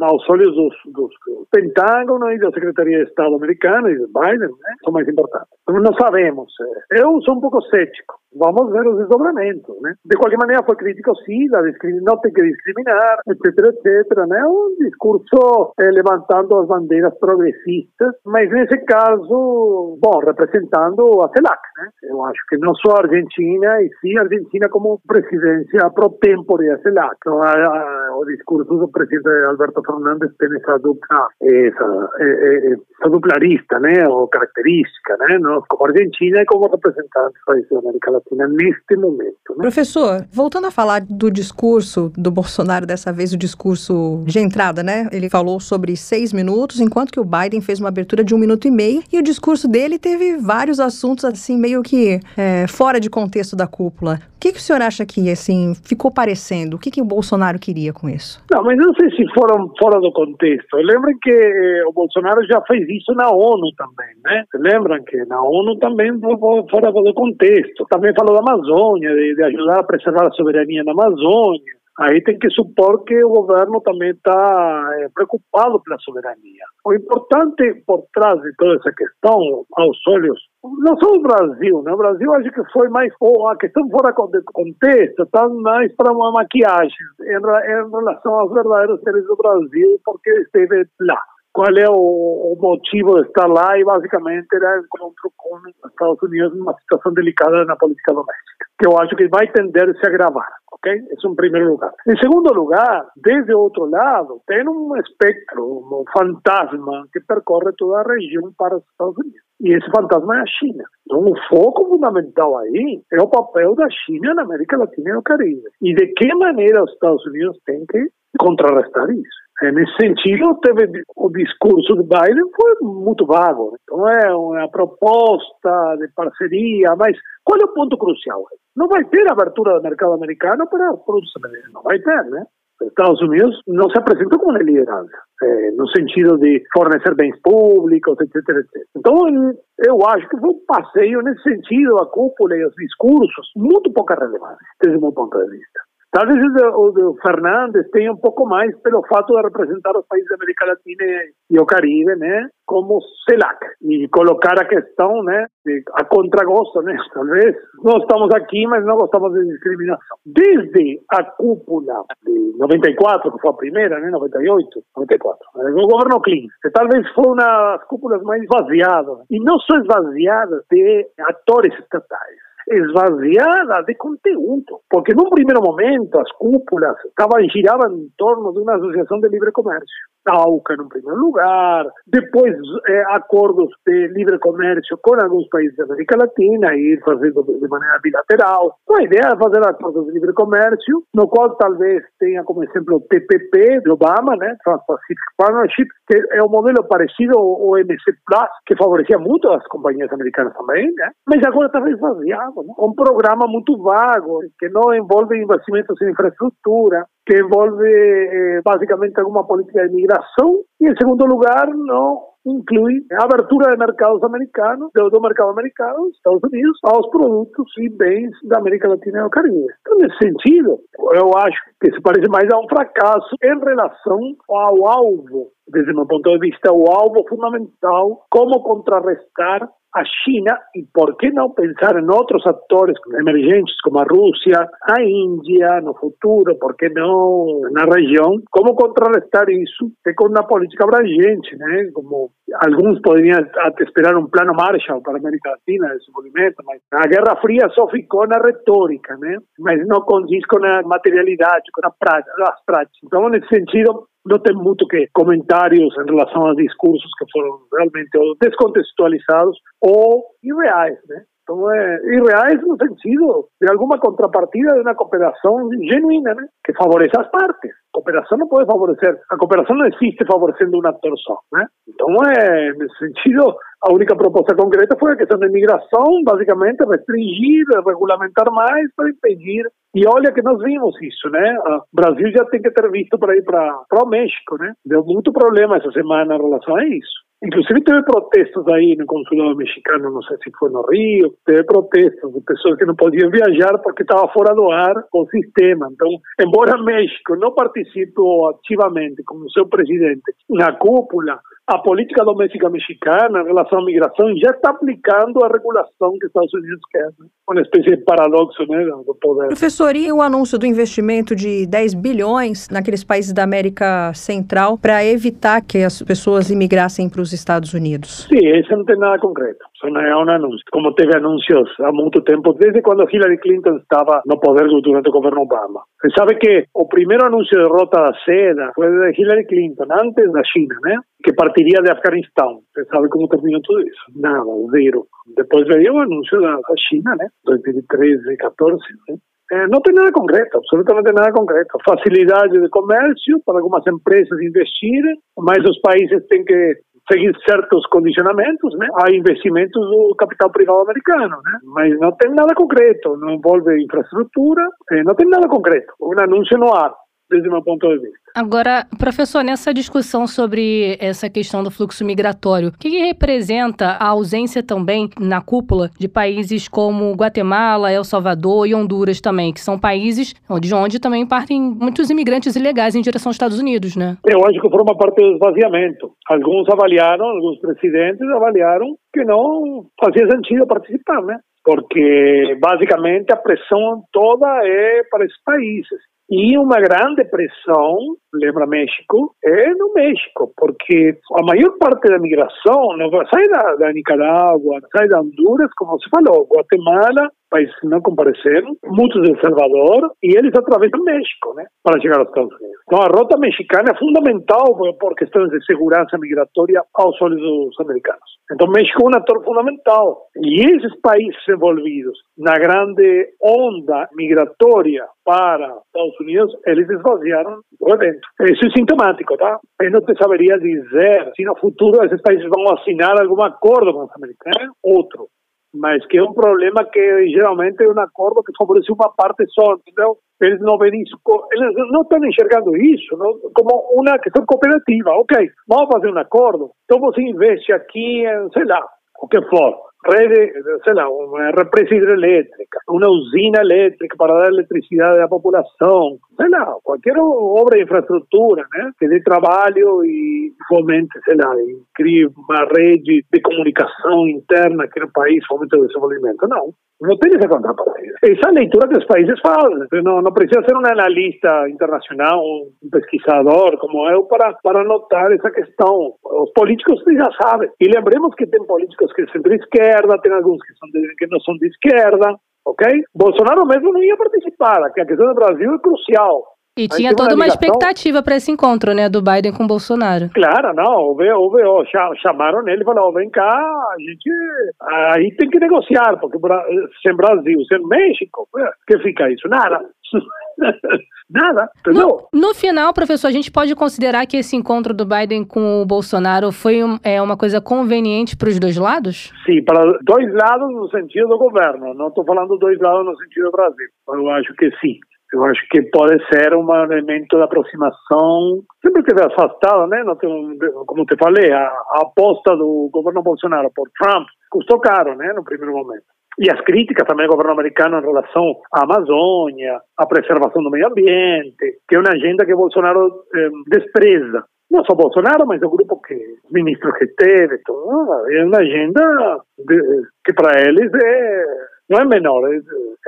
E: aos olhos dos, dos Pentágono e da Secretaria de Estado americana e de Biden, né, são mais importantes. Não sabemos. Eu sou um pouco cético. Vamos ver os desdobramentos, né? De qualquer maneira, foi crítico, sim, da não tem que discriminar, etc, etc, né? Um discurso eh, levantando as bandeiras progressistas, mas nesse caso, bom, representando a CELAC, né? Eu acho que não só a Argentina, e sim a Argentina como presidência pro tempore da CELAC. Então, a, a, o discurso do presidente Alberto Fernandes tem essa dupla, essa, essa duplarista, né? Ou característica, né? Não? Como Argentina e como representante da América Latina neste momento. Né?
C: Professor, voltando a falar do discurso do Bolsonaro, dessa vez o discurso de entrada, né? Ele falou sobre seis minutos, enquanto que o Biden fez uma abertura de um minuto e meio, e o discurso dele teve vários assuntos, assim, meio que é, fora de contexto da cúpula. O que, que o senhor acha que, assim, ficou parecendo? O que, que o Bolsonaro queria com isso?
E: Não, mas não sei se foram fora do contexto. Lembrem que eh, o Bolsonaro já fez isso na ONU também, né? Lembram que na ONU também foi fora do contexto. Também falou da Amazônia, de, de ajudar a preservar a soberania na Amazônia. Aí tem que supor que o governo também está é, preocupado pela soberania. O importante por trás de toda essa questão, aos olhos, não só o Brasil, né? O Brasil acho que foi mais, ou a questão fora de contexto, está mais para uma maquiagem em, em relação aos verdadeiros seres do Brasil, porque esteve lá. Qual é o, o, motivo de estar lá e basicamente era encontro com os Estados Unidos numa situação delicada na política doméstica, que eu acho que vai tender a se agravar, ok? Isso em primeiro lugar. Em segundo lugar, desde outro lado, tem um espectro, um fantasma que percorre toda a região para os Estados Unidos. E esse fantasma é a China. Então, o foco fundamental aí é o papel da China na América Latina e no Caribe. E de que maneira os Estados Unidos têm que contrarrestar isso. É, nesse sentido, teve o discurso de Biden foi muito vago. Então é uma proposta de parceria, mas qual é o ponto crucial? Não vai ter abertura do mercado americano para produtos americanos, não vai ter, né? Os Estados Unidos não se apresentam como uma liderança, é, no sentido de fornecer bens públicos, etc, etc. Então, eu acho que foi um passeio nesse sentido, a cúpula e os discursos, muito pouca relevância, desde o meu ponto de vista. Talvez o, Fernandes tenha um pouco mais pelo fato de representar os países da América Latina e o Caribe, né, como CELAC, e colocar a questão, né, a contragosto, né, talvez nós estamos aqui, mas não gostamos de discriminação. Desde a cúpula de 94, que foi a primeira, né, 98, 94, o governo Clinton, talvez foi uma das cúpulas mais esvaziadas, e não só esvaziadas de atores estatais, esvaziada de conteúdo, porque num primeiro momento as cúpulas estavam giravam em torno de uma associação de livre comércio. A AUCA no primeiro lugar, depois eh, acordos de livre comércio com alguns países da América Latina e ir fazendo de maneira bilateral. Então, a ideia é fazer acordos de livre comércio, no qual talvez tenha como exemplo o TPP de Obama, né, Trans-Pacific Partnership, que é um modelo parecido ao OMC Plus, que favorecia muito as companhias americanas também, né, mas agora está esvaziado um programa muito vago, que não envolve investimentos em infraestrutura, que envolve eh, basicamente alguma política de migração, e em segundo lugar, não inclui a abertura de mercados americanos, do, do mercado americano, Estados Unidos, aos produtos e bens da América Latina e do Caribe. Então, nesse sentido, eu acho que se parece mais a um fracasso em relação ao alvo, desde meu ponto de vista, o alvo fundamental, como contrarrestar a China e por que não pensar em outros atores emergentes como a Rússia, a Índia no futuro, por que não na região, como contrarrestar isso e com uma política abrangente, né? Como alguns poderiam até esperar um plano Marshall para América Latina, de desenvolvimento, mas a Guerra Fria só ficou na retórica, né? Mas não condiz com a materialidade, com a prática, as práticas. Sentido, não tem muito que comentários em relação a discursos que foram realmente descontextualizados ou irreais, né? Então, é, irreais no sentido de alguma contrapartida de uma cooperação genuína? Que favoreça as partes. A cooperação não pode favorecer, a cooperação não existe favorecendo um ator só? Então, nesse sentido, a única proposta concreta foi a questão da imigração, basicamente restringir, regulamentar mais para impedir. E olha que nós vimos isso, né? O Brasil já tem que ter visto para ir para o México, né? Deu muito problema essa semana em relação a isso. Inclusive teve protestos aí no consulado mexicano, não sei se foi no Rio, teve protestos de pessoas que não podiam viajar porque estava fora do ar o sistema. Então, embora México não participou ativamente como seu presidente na cúpula, a política doméstica mexicana em relação à migração já está aplicando a regulação que os Estados Unidos quer. Né? Uma espécie de paradoxo né, do poder.
C: Professor, e o anúncio do investimento de 10 bilhões naqueles países da América Central para evitar que as pessoas imigrassem para os Estados Unidos?
E: Sim, isso não tem nada concreto. Isso não é um anúncio. Como teve anúncios há muito tempo, desde quando Hillary Clinton estava no poder durante o governo Obama. Você sabe que o primeiro anúncio de rota da seda foi de Hillary Clinton, antes da China, né? que partiria de Afeganistão. Você sabe como terminou tudo isso? Nada, zero. Depois veio o anúncio da, China, né? 2013 e 14, né? É, não tem nada concreto, absolutamente nada concreto. Facilidade de comércio para algumas empresas investirem, mas os países têm que seguir certos condicionamentos, né? Há investimentos do capital privado americano, né? Mas não tem nada concreto, não envolve infraestrutura, eh, não tem nada concreto. Um anúncio no ar desde meu ponto de vista.
B: Agora, professor, nessa discussão sobre essa questão do fluxo migratório, o que, que, representa a ausência também na cúpula de países como Guatemala, El Salvador e Honduras também, que são países de onde também partem muitos imigrantes ilegais em direção aos Estados Unidos, né?
E: Eu acho que forma parte do esvaziamento. Alguns avaliaram, alguns presidentes avaliaram que não fazia sentido participar, né? Porque basicamente a pressão toda é para esses países. E uma grande pressão, lembra México, é no México, porque a maior parte da migração não sai da, da Nicarágua, sai da Honduras, como você falou, Guatemala, países que não compareceram, muitos El Salvador, e eles atravessam México, né, para chegar aos Estados Unidos. Então a rota mexicana é fundamental por questões de segurança migratória aos olhos dos americanos. Então México é um ator fundamental. E esses países envolvidos na grande onda migratória para Estados Unidos, eles esvaziaram o evento. Isso é sintomático, tá? Eu não te saberia dizer se no futuro esses países vão assinar algum acordo com os americanos, outro mas que é um problema que geralmente é um acordo que favorece uma parte só, entendeu? Eles não veem isso, eles não estão enxergando isso não, como uma questão cooperativa. Ok, vamos fazer um acordo, então você investe aqui, sei lá, o que for rede, sei lá, uma represa hidrelétrica, uma usina elétrica para dar eletricidade à população, sei lá, qualquer obra de infraestrutura, né, que dê trabalho e fomente, sei lá, e crie uma rede de comunicação interna aqui no país, fomente o desenvolvimento. Não, não tem essa contrapartida. Essa é a leitura que os países fazem. Não, não precisa ser um analista internacional, um pesquisador como eu, para, para notar essa questão. Os políticos já sabem. E lembremos que tem políticos que são de esquerda, tem alguns que, são de, que não são de esquerda, ok? Bolsonaro mesmo não ia participar, que a questão do Brasil é crucial.
B: E tinha toda uma expectativa para esse encontro, né, do Biden com Bolsonaro.
E: Claro, não, houve, houve, chamaram ele e falaram, vem cá, a gente, aí tem que negociar, porque sem Brasil, sem México, que fica isso? Nada. Nada, entendeu?
B: No, no, final, professor, a gente pode considerar que esse encontro do Biden com o Bolsonaro foi um, é, uma coisa conveniente para os dois lados?
E: Sim, para dois lados no sentido do governo. Não estou falando dois lados no sentido do Brasil. Eu acho que sim. Eu acho que pode ser um elemento de aproximação, sempre teve afastado, né? como te falei, a, aposta do governo Bolsonaro por Trump custou caro, né, no primeiro momento. E as críticas também do governo americano em relação à Amazônia, à preservação do meio ambiente, que é uma agenda que Bolsonaro eh, despreza. Não só Bolsonaro, mas o grupo que, ministros que teve, tudo, é uma agenda de, que para eles é, não é menor, é,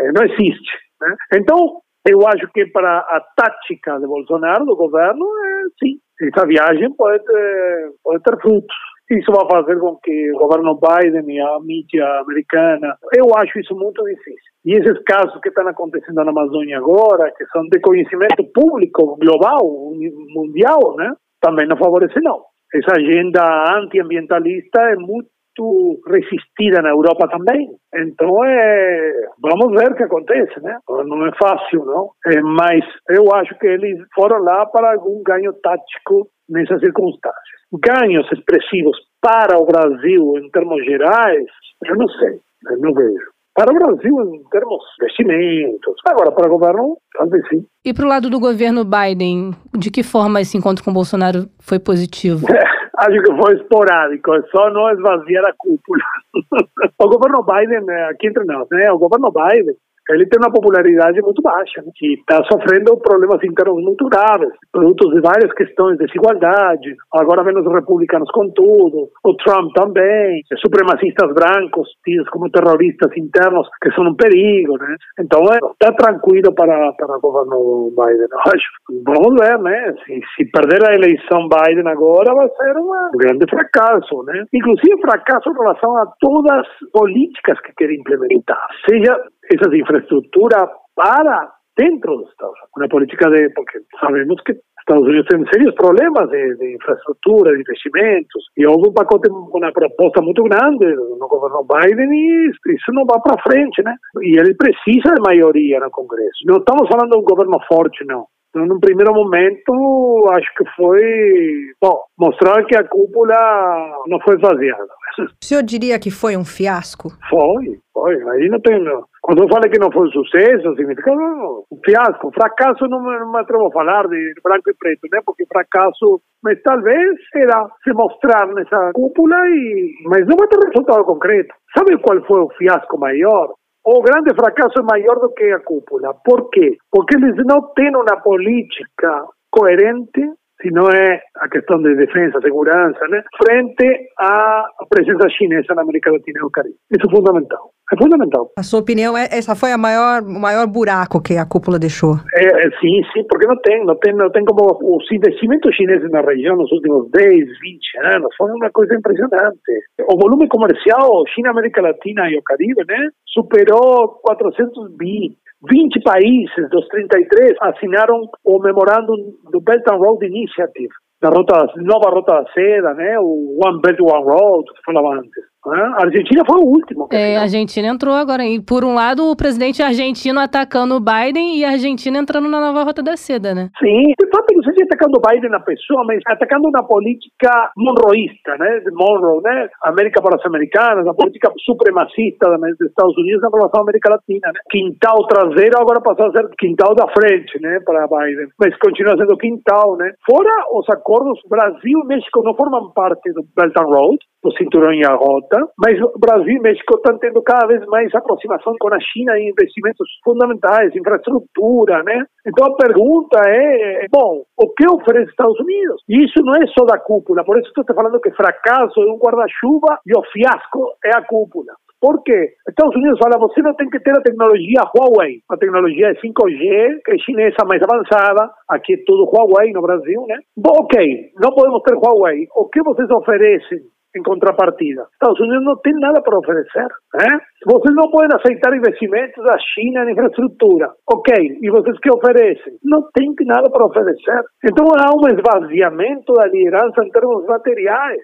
E: é, não existe. Né? Então, eu acho que para a tática de Bolsonaro, do governo, é, sim, essa viagem pode pode ter frutos. Isso vai fazer com que o governo Biden e a mídia americana, eu acho isso muito difícil. E esses casos que estão acontecendo na Amazônia agora, que são de conhecimento público, global, mundial, né, também não favorece não. Essa agenda antiambientalista é muito muito resistida na Europa também. Então, é, vamos ver o que acontece, né? Não é fácil, não. É, mas eu acho que eles foram lá para algum ganho tático nessas circunstâncias. Ganhos expressivos para o Brasil em termos gerais, eu não sei, eu não vejo. Para o Brasil, em termos de investimentos. Agora, para o governo, talvez sim.
B: E para o lado do governo Biden, de que forma esse encontro com Bolsonaro foi positivo?
E: acho que foi esporádico, só não esvaziar a cúpula. o governo Biden, aqui entre nós, né? O governo Biden ele tem uma popularidade muito baixa, né? que está sofrendo problemas internos muito graves, produtos de várias questões, desigualdade, agora vem os republicanos com tudo, o Trump também, supremacistas brancos, tidos como terroristas internos, que são um perigo, né? Então, está é, tranquilo para, para o governo Biden, acho. Vamos ver, né? Se, se perder a eleição Biden agora, vai ser um grande fracasso, né? Inclusive, fracasso em relação a todas as políticas que quer implementar, seja esas infraestructuras para dentro dos Estados Unidos. Una política de, porque sabemos que Estados Unidos tem serios problemas de, de, infraestrutura, de investimentos, e houve um pacote, uma proposta muito grande no governo Biden e isso não vai para frente, né? E ele precisa de maioria no Congresso. Não estamos falando de um governo forte, não. Então, num primeiro momento, acho que foi, bom, mostrar que a cúpula não foi esvaziada.
C: O senhor diria que foi um fiasco?
E: Foi, foi. Aí não tem. Quando eu falei que não foi um sucesso, significa um fiasco. Fracasso não, não me atrevo a falar de branco e preto, né? Porque fracasso, mas talvez será se mostrar nessa cúpula e. Mas não vai ter resultado concreto. Sabe qual foi o fiasco maior? o grande fracasso é maior do que a cúpula. Por quê? Porque eles não têm uma política coerente se não é a questão de defesa, segurança, né? frente à presença chinesa na América Latina e no Caribe. Isso é fundamental. É fundamental.
C: A sua opinião, é, essa foi a maior, o maior buraco que a cúpula deixou?
E: É, é, sim, sim, porque não tem, não tem, não tem como os investimentos chineses na região nos últimos 10, 20 anos foram uma coisa impressionante. O volume comercial China, América Latina e o Caribe, né, superou 400 bi 20 países dos 33 assinaram o memorando do Belt and Road Initiative, da rota, nova rota da seda, né? O One Belt One Road, que falava antes. A Argentina foi o último.
B: É, a Argentina entrou agora. E por um lado, o presidente argentino atacando o Biden e a Argentina entrando na nova rota da seda, né?
E: Sim, de fato, não sei se atacando o Biden na pessoa, mas atacando uma política monroísta, né? De Monroe, né? América para as americanas, a política supremacista dos Estados Unidos na relação à América Latina, né? Quintal traseiro agora passou a ser quintal da frente, né? Para Biden. Mas continua sendo quintal, né? Fora os acordos, Brasil e México não formam parte do Belt and Road, do cinturão e a rota, mas o Brasil e México estão tendo cada vez mais aproximação com a China em investimentos fundamentais, infraestrutura, né? Então a pergunta é, bom, o que oferece Estados Unidos? E isso não é só da cúpula, por isso estou falando que fracasso é um guarda-chuva e o fiasco é a cúpula. Por quê? Estados Unidos fala, você não tem que ter a tecnologia Huawei, a tecnologia 5G, que é chinesa mais avançada, aqui é tudo Huawei no Brasil, né? Bom, ok, não podemos ter Huawei. O que vocês oferecem em contrapartida. Estados Unidos não tem nada para oferecer. Né? Vocês não podem aceitar investimentos da China em infraestrutura. Ok, e vocês que oferecem? Não tem nada para oferecer. Então há um esvaziamento da liderança em termos materiais.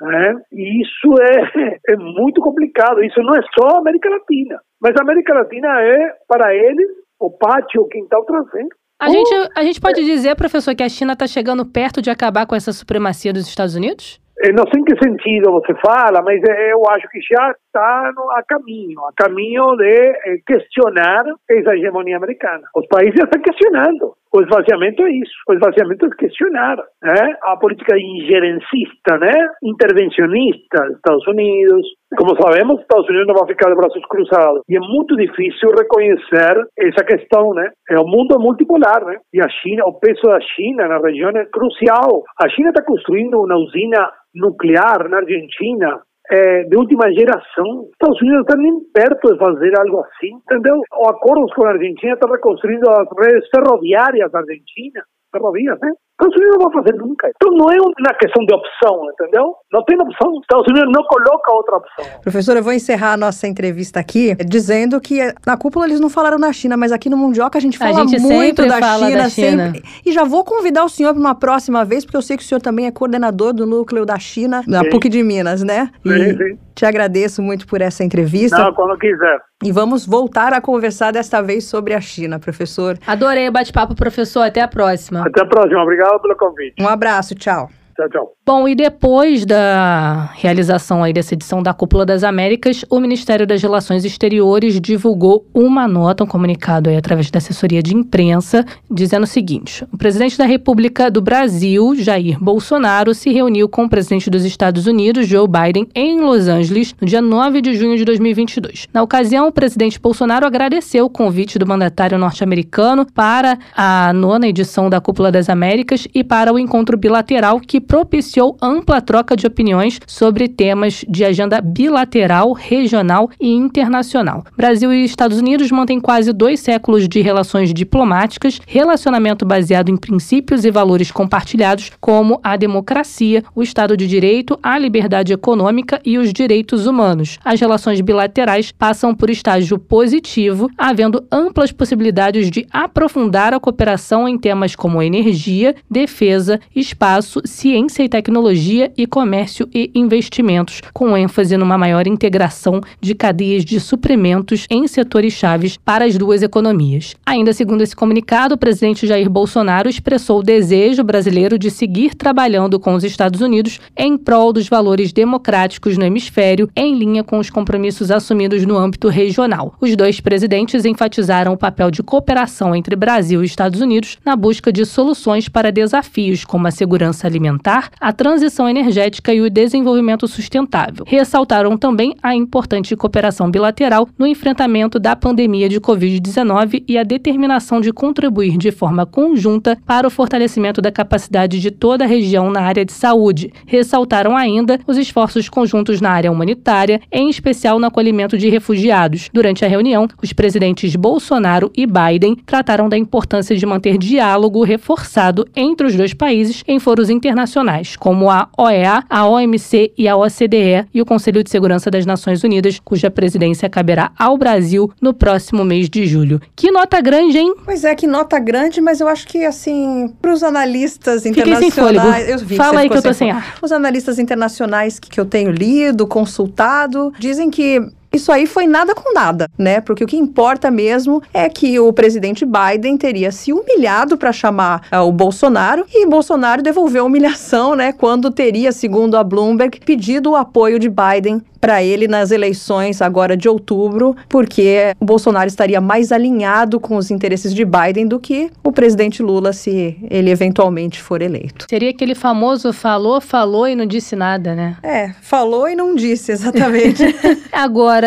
E: Né? E isso é, é muito complicado. Isso não é só a América Latina. Mas a América Latina é, para eles, o pátio, o quintal traseiro.
B: A, gente, a gente pode dizer, professor, que a China está chegando perto de acabar com essa supremacia dos Estados Unidos?
E: Não sei em que sentido você fala, mas eu acho que já está a caminho, a caminho de questionar essa hegemonia americana. Os países estão questionando. O esvaziamento é isso. O esvaziamento é questionar né? a política injerencista, né? intervencionista dos Estados Unidos. Como sabemos, os Estados Unidos não vão ficar de braços cruzados. E é muito difícil reconhecer essa questão. Né? É um mundo multipolar. Né? E a China, o peso da China na região é crucial. A China está construindo uma usina nuclear na Argentina é, de última geração. Estados Unidos está nem perto de fazer algo assim, entendeu? O acordos com a Argentina está reconstruindo as redes ferroviárias da Argentina, ferrovias, né? Estados Unidos não vai fazer nunca. Então não é uma questão de opção, entendeu? Não tem opção. Estados Unidos não coloca outra opção.
C: Professor, eu vou encerrar a nossa entrevista aqui dizendo que na cúpula eles não falaram na China, mas aqui no Mundioca a gente fala a gente muito da, fala China, da China, sempre. E já vou convidar o senhor para uma próxima vez, porque eu sei que o senhor também é coordenador do núcleo da China, na PUC de Minas, né?
E: E sim, sim.
C: te agradeço muito por essa entrevista.
E: Não, quando quiser.
C: E vamos voltar a conversar desta vez sobre a China, professor.
B: Adorei o bate-papo, professor. Até a próxima.
E: Até a próxima. Obrigado pelo convite.
C: Um abraço. Tchau.
E: Tchau, tchau.
B: Bom, e depois da realização aí dessa edição da Cúpula das Américas, o Ministério das Relações Exteriores divulgou uma nota, um comunicado aí através da assessoria de imprensa, dizendo o seguinte: o presidente da República do Brasil, Jair Bolsonaro, se reuniu com o presidente dos Estados Unidos, Joe Biden, em Los Angeles, no dia 9 de junho de 2022. Na ocasião, o presidente Bolsonaro agradeceu o convite do mandatário norte-americano para a nona edição da Cúpula das Américas e para o encontro bilateral que propiciou ampla troca de opiniões sobre temas de agenda bilateral, regional e internacional. Brasil e Estados Unidos mantêm quase dois séculos de relações diplomáticas, relacionamento baseado em princípios e valores compartilhados, como a democracia, o Estado de Direito, a liberdade econômica e os direitos humanos. As relações bilaterais passam por estágio positivo, havendo amplas possibilidades de aprofundar a cooperação em temas como energia, defesa, espaço, ciência ciência e tecnologia e comércio e investimentos, com ênfase numa maior integração de cadeias de suprimentos em setores chaves para as duas economias. Ainda segundo esse comunicado, o presidente Jair Bolsonaro expressou o desejo brasileiro de seguir trabalhando com os Estados Unidos em prol dos valores democráticos no hemisfério, em linha com os compromissos assumidos no âmbito regional. Os dois presidentes enfatizaram o papel de cooperação entre Brasil e Estados Unidos na busca de soluções para desafios como a segurança alimentar alimentar, a transição energética e o desenvolvimento sustentável. Ressaltaram também a importante cooperação bilateral no enfrentamento da pandemia de Covid-19 e a determinação de contribuir de forma conjunta para o fortalecimento da capacidade de toda a região na área de saúde. Ressaltaram ainda os esforços conjuntos na área humanitária, em especial no acolhimento de refugiados. Durante a reunião, os presidentes Bolsonaro e Biden trataram da importância de manter diálogo reforçado entre os dois países em foros internacionais, como a OEA, a OMC e a OCDE e o Conselho de Segurança das Nações Unidas, cuja presidência caberá ao Brasil no próximo mês de julho. Que nota grande, hein?
C: Pois é, que nota grande, mas eu acho que, assim, para os analistas internacionais. Eu vi
B: Fala aí que eu tô
C: sem
B: ar.
C: Os analistas internacionais que, que eu tenho lido, consultado, dizem que. Isso aí foi nada com nada, né? Porque o que importa mesmo é que o presidente Biden teria se humilhado para chamar ah, o Bolsonaro e Bolsonaro devolveu a humilhação, né? Quando teria, segundo a Bloomberg, pedido o apoio de Biden para ele nas eleições agora de outubro, porque o Bolsonaro estaria mais alinhado com os interesses de Biden do que o presidente Lula se ele eventualmente for eleito.
B: Seria aquele famoso falou, falou e não disse nada, né?
C: É, falou e não disse exatamente.
B: Agora,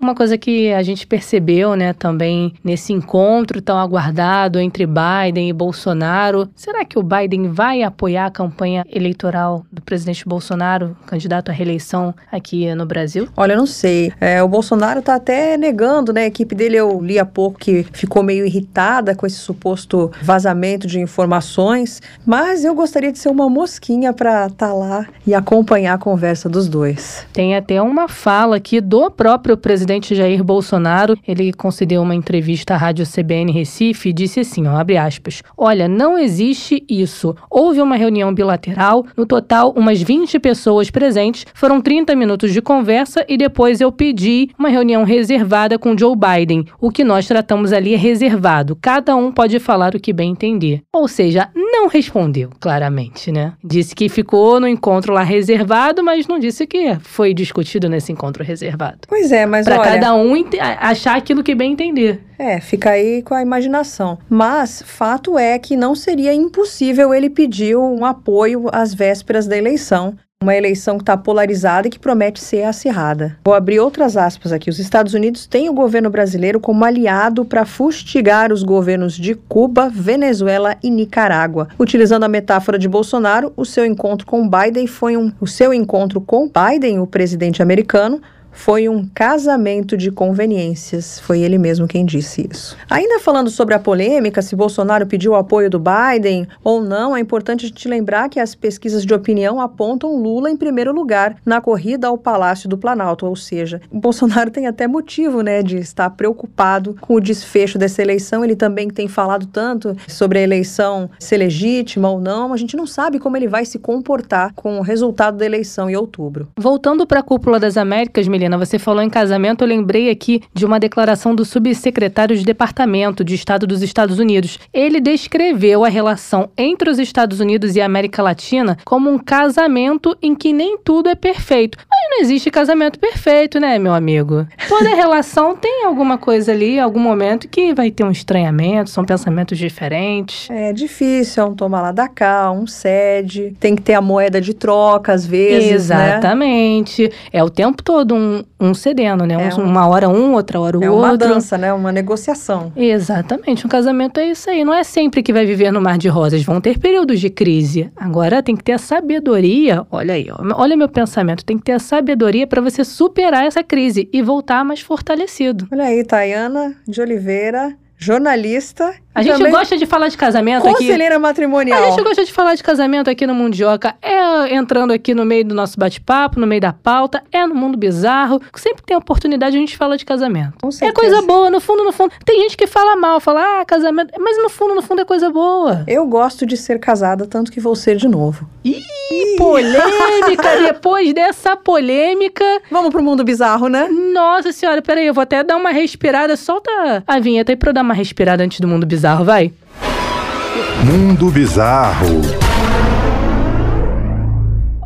B: uma coisa que a gente percebeu, né, também nesse encontro tão aguardado entre Biden e Bolsonaro, será que o Biden vai apoiar a campanha eleitoral do presidente Bolsonaro, candidato à reeleição aqui no Brasil?
C: Olha, eu não sei. É, o Bolsonaro tá até negando, né? A equipe dele, eu li há pouco que ficou meio irritada com esse suposto vazamento de informações, mas eu gostaria de ser uma mosquinha para estar lá e acompanhar a conversa dos dois.
B: Tem até uma fala aqui do próprio presidente Jair Bolsonaro. Ele concedeu uma entrevista à Rádio CBN Recife e disse assim, ó, abre aspas, Olha, não existe isso. Houve uma reunião bilateral, no total umas 20 pessoas presentes, foram 30 minutos de conversa e depois eu pedi uma reunião reservada com Joe Biden. O que nós tratamos ali é reservado. Cada um pode falar o que bem entender. Ou seja, não respondeu claramente, né? Disse que ficou no encontro lá reservado, mas não disse que foi discutido nesse encontro reservado.
C: Pois é, mas
B: Pra
C: olha,
B: cada um achar aquilo que bem entender.
C: É, fica aí com a imaginação. Mas fato é que não seria impossível ele pedir um apoio às vésperas da eleição. Uma eleição que está polarizada e que promete ser acirrada. Vou abrir outras aspas aqui. Os Estados Unidos têm o governo brasileiro como aliado para fustigar os governos de Cuba, Venezuela e Nicarágua. Utilizando a metáfora de Bolsonaro, o seu encontro com Biden foi um. O seu encontro com Biden, o presidente americano, foi um casamento de conveniências. Foi ele mesmo quem disse isso. Ainda falando sobre a polêmica, se Bolsonaro pediu o apoio do Biden ou não, é importante gente lembrar que as pesquisas de opinião apontam Lula em primeiro lugar na corrida ao Palácio do Planalto, ou seja, Bolsonaro tem até motivo, né, de estar preocupado com o desfecho dessa eleição. Ele também tem falado tanto sobre a eleição ser legítima ou não. A gente não sabe como ele vai se comportar com o resultado da eleição em outubro.
B: Voltando para a Cúpula das Américas, Você falou em casamento, eu lembrei aqui de uma declaração do subsecretário de Departamento de Estado dos Estados Unidos. Ele descreveu a relação entre os Estados Unidos e a América Latina como um casamento em que nem tudo é perfeito. Mas não existe casamento perfeito, né, meu amigo? Toda relação tem alguma coisa ali, algum momento que vai ter um estranhamento, são pensamentos diferentes.
C: É difícil, é um toma lá da cá, um cede, tem que ter a moeda de troca às vezes, né?
B: Exatamente. É o tempo todo um, um cedendo, né?
C: É
B: Um-
C: um-
B: Uma hora um, outra hora o
C: É
B: outro.
C: uma dança, né? Uma negociação.
B: Exatamente, um casamento é isso aí. Não é sempre que vai viver no mar de rosas, vão ter períodos de crise. Agora tem que ter a sabedoria. Olha aí, olha meu pensamento. Tem que ter a sabedoria para você superar essa crise e voltar mais fortalecido.
C: Olha aí, Tayana de Oliveira, jornalista.
B: A gente
C: também
B: gosta de falar de casamento aqui.
C: Conselheira matrimonial.
B: A gente gosta de falar de casamento aqui no Mundioca. É entrando aqui no meio do nosso bate-papo, no meio da pauta. É no mundo bizarro. Sempre tem oportunidade a gente fala de casamento.
C: Com
B: É
C: certeza.
B: coisa boa, no fundo, no fundo. Tem gente que fala mal, fala, ah, casamento. Mas no fundo, no fundo é coisa boa.
C: Eu gosto de ser casada, tanto que vou ser de novo.
B: Polêmica, depois dessa polêmica.
C: Vamos pro mundo bizarro, né?
B: Nossa senhora, peraí, eu vou até dar uma respirada. Solta a vinheta aí pra eu dar uma respirada antes do mundo bizarro, vai.
A: Mundo Bizarro.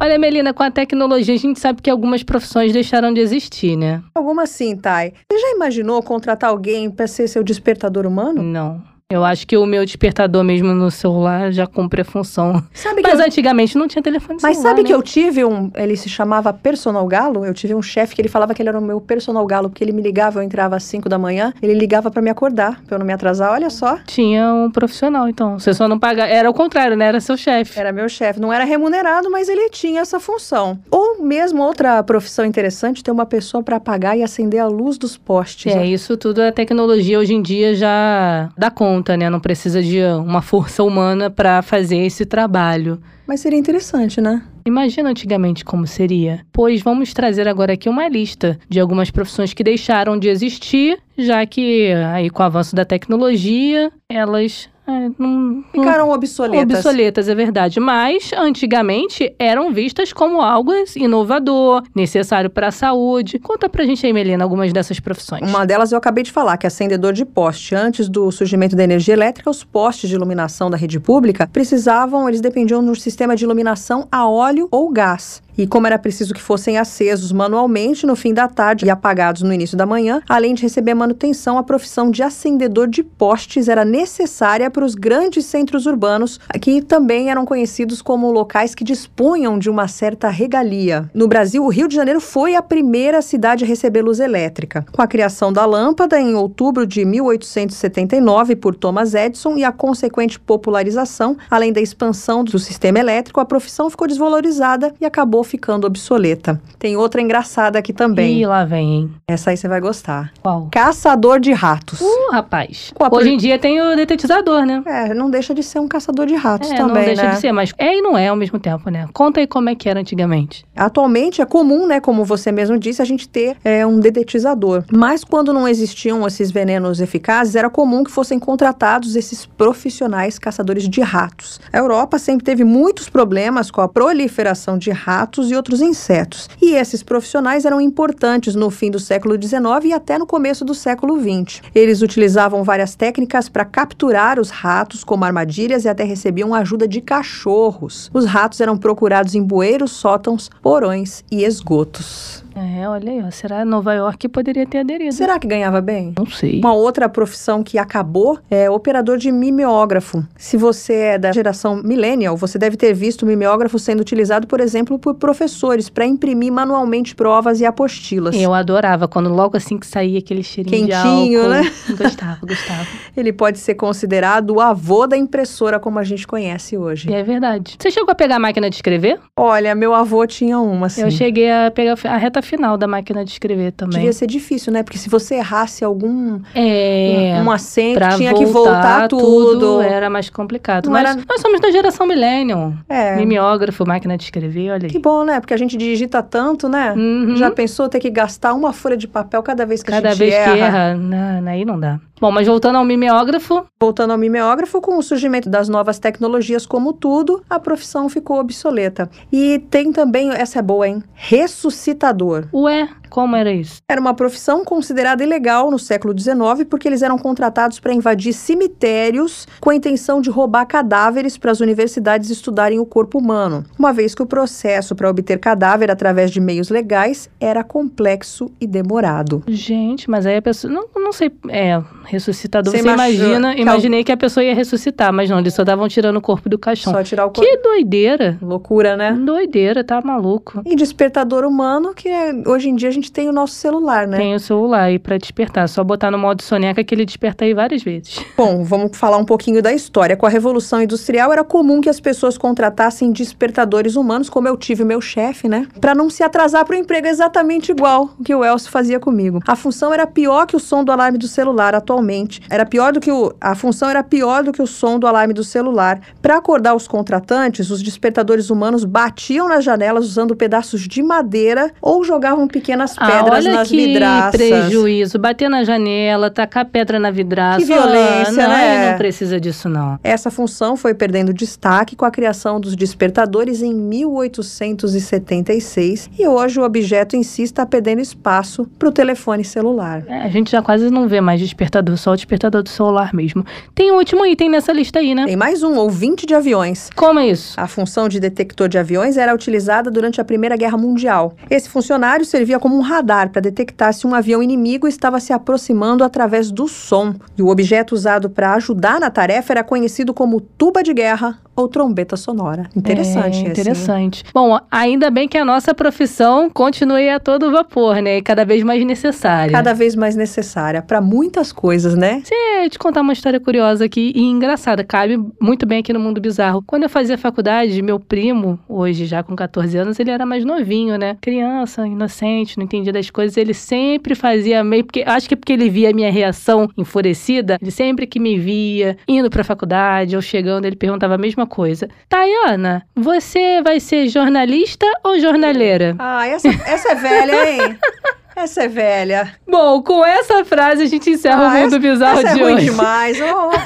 B: Olha, Melina, com a tecnologia a gente sabe que algumas profissões deixaram de existir, né?
C: Alguma sim, Thay. Você já imaginou contratar alguém para ser seu despertador humano?
B: Não. Eu acho que o meu despertador mesmo no celular já cumpre a função.
C: Sabe que
B: Mas
C: eu...
B: antigamente não tinha telefone
C: Mas
B: celular,
C: sabe
B: né?
C: que eu tive um. Ele se chamava Personal Galo? Eu tive um chefe que ele falava que ele era o meu Personal Galo, porque ele me ligava, eu entrava às 5 da manhã, ele ligava pra me acordar, pra eu não me atrasar. Olha só.
B: Tinha um profissional, então. Você só não paga. Era o contrário, né? Era seu chefe.
C: Era meu chefe. Não era remunerado, mas ele tinha essa função. Ou mesmo outra profissão interessante, ter uma pessoa pra apagar e acender a luz dos postes.
B: É, isso tudo a tecnologia hoje em dia já dá conta, né? Não precisa de uma força humana pra fazer esse trabalho.
C: Mas seria interessante, né?
B: Imagina antigamente como seria. Pois vamos trazer agora aqui uma lista de algumas profissões que deixaram de existir, já que aí com o avanço da tecnologia, elas é, não,
C: Ficaram obsoletas.
B: obsoletas, é verdade. Mas antigamente eram vistas como algo inovador, necessário para a saúde. Conta pra gente aí, Melina, algumas dessas profissões.
C: Uma delas eu acabei de falar, que é acendedor de poste. Antes do surgimento da energia elétrica, os postes de iluminação da rede pública precisavam, eles dependiam de um sistema de iluminação a óleo ou gás. E como era preciso que fossem acesos manualmente no fim da tarde e apagados no início da manhã, além de receber manutenção, a profissão de acendedor de postes era necessária para os grandes centros urbanos, que também eram conhecidos como locais que dispunham de uma certa regalia. No Brasil, o Rio de Janeiro foi a primeira cidade a receber luz elétrica. Com a criação da lâmpada em outubro de 1879 por Thomas Edison e a consequente popularização, além da expansão do sistema elétrico, a profissão ficou desvalorizada e acabou ficando obsoleta. Tem outra engraçada aqui também.
B: Ih, lá vem, hein?
C: Essa aí você vai gostar.
B: Qual?
C: Caçador de ratos.
B: Uh, rapaz. Hoje
C: pro-
B: em dia tem o detetizador, né?
C: É, não deixa de ser um caçador de ratos
B: É,
C: também,
B: não deixa
C: né?
B: de ser, mas é e não é ao mesmo tempo, né? Conta aí como é que era antigamente.
C: Atualmente é comum, né, como você mesmo disse, a gente ter é, um dedetizador. Mas quando não existiam esses venenos eficazes, era comum que fossem contratados esses profissionais caçadores de ratos. A Europa sempre teve muitos problemas com a proliferação de ratos e outros insetos. E esses profissionais eram importantes no fim do século XIX e até no começo do século XX. Eles utilizavam várias técnicas para capturar os ratos, como armadilhas, e até recebiam ajuda de cachorros. Os ratos eram procurados em bueiros, sótãos, porões e esgotos.
B: É, olha aí, ó. Será Nova York que poderia ter aderido?
C: Será que ganhava bem?
B: Não sei.
C: Uma outra profissão que acabou é operador de mimeógrafo. Se você é da geração millennial, você deve ter visto o mimeógrafo sendo utilizado, por exemplo, por professores para imprimir manualmente provas e apostilas.
B: Eu adorava quando logo assim que saía aquele cheirinho
C: Quentinho,
B: de álcool.
C: né?
B: Gostava, gostava.
C: Ele pode ser considerado o avô da impressora como a gente conhece hoje.
B: É verdade. Você chegou a pegar a máquina de escrever?
C: Olha, meu avô tinha uma, assim.
B: Eu cheguei a pegar a reta final da máquina de escrever também.
C: Devia ser difícil, né? Porque se você errasse algum
B: É.
C: um, um acento, tinha que voltar tudo.
B: Era mais complicado.
C: Não
B: Mas
C: era-
B: nós somos da geração millennium.
C: É.
B: Mimeógrafo, máquina de escrever, olha aí.
C: Que bom, né? Porque a gente digita tanto, né?
B: Uhum.
C: Já pensou ter que gastar uma folha de papel cada vez que a
B: Cada
C: gente
B: vez
C: erra?
B: que erra, não, aí não dá. Bom, mas voltando ao mimeógrafo,
C: Voltando ao mimeógrafo, com o surgimento das novas tecnologias como tudo, a profissão ficou obsoleta. E tem também, essa é boa, hein? Ressuscitador.
B: ué, como era isso?
C: Era uma profissão considerada ilegal no século XIX porque eles eram contratados para invadir cemitérios com a intenção de roubar cadáveres para as universidades estudarem o corpo humano, uma vez que o processo para obter cadáver através de meios legais era complexo e demorado.
B: Gente, mas aí a pessoa. Não, não sei. É, ressuscitador.
C: Você
B: Você,
C: imagina
B: imagina.
C: que
B: Imaginei que a pessoa ia ressuscitar, mas não, eles só estavam tirando o corpo do caixão.
C: Só tirar o corpo.
B: Que doideira.
C: Loucura, né?
B: Doideira, tá maluco.
C: E despertador humano, que é- hoje em dia a gente tem o nosso celular, né?
B: Tem o celular aí pra despertar. Só botar no modo soneca que ele desperta aí várias vezes.
C: Bom, vamos falar um pouquinho da história. Com a Revolução Industrial, era comum que as pessoas contratassem despertadores humanos, como eu tive meu chefe, né? Pra não se atrasar pro emprego exatamente igual o que o Elcio fazia comigo. A função era pior que o som do alarme do celular atualmente. Era pior do que o a função era pior do que o som do alarme do celular. Pra acordar os contratantes, os despertadores humanos batiam nas janelas usando pedaços de madeira ou jogavam pequenas pedras
B: ah, olha
C: nas
B: que
C: vidraças.
B: prejuízo. Bater na janela, tacar pedra na vidraça.
C: Que violência,
B: ah, não,
C: né?
B: Não precisa disso, não.
C: Essa função foi perdendo destaque com a criação dos despertadores em 1876 e hoje o objeto em si está perdendo espaço para o telefone celular.
B: É, a gente já quase não vê mais despertador despertador, só o despertador do celular mesmo. Tem um último item nessa lista aí, né?
C: Tem mais um, ouvinte de aviões.
B: Como é isso?
C: A função de detector de aviões era utilizada durante a Primeira Guerra Mundial. Esse funcionário servia como um radar para detectar se um avião inimigo estava se aproximando através do som. E o objeto usado para ajudar na tarefa era conhecido como tuba de guerra ou trombeta sonora. Interessante,
B: é, interessante. Assim. Bom, ainda bem que a nossa profissão continue a todo vapor, né? E cada vez mais necessária.
C: Cada vez mais necessária para muitas coisas, né?
B: Você te contar uma história curiosa aqui e engraçada, cabe muito bem aqui no mundo bizarro. Quando eu fazia faculdade, meu primo, hoje já com 14 anos, ele era mais novinho, né? Criança, inocente, não entendia das coisas, ele sempre fazia meio porque acho que é porque ele via a minha reação enfurecida, ele sempre que me via indo para faculdade ou chegando, ele perguntava a mesma coisa. Tayana, você vai ser jornalista ou jornaleira?
C: Ah, essa, essa é velha, hein? Essa é velha.
B: Bom, com essa frase a gente encerra ah, o Mundo essa, Bizarro
C: essa
B: de
C: é
B: hoje.
C: ruim demais.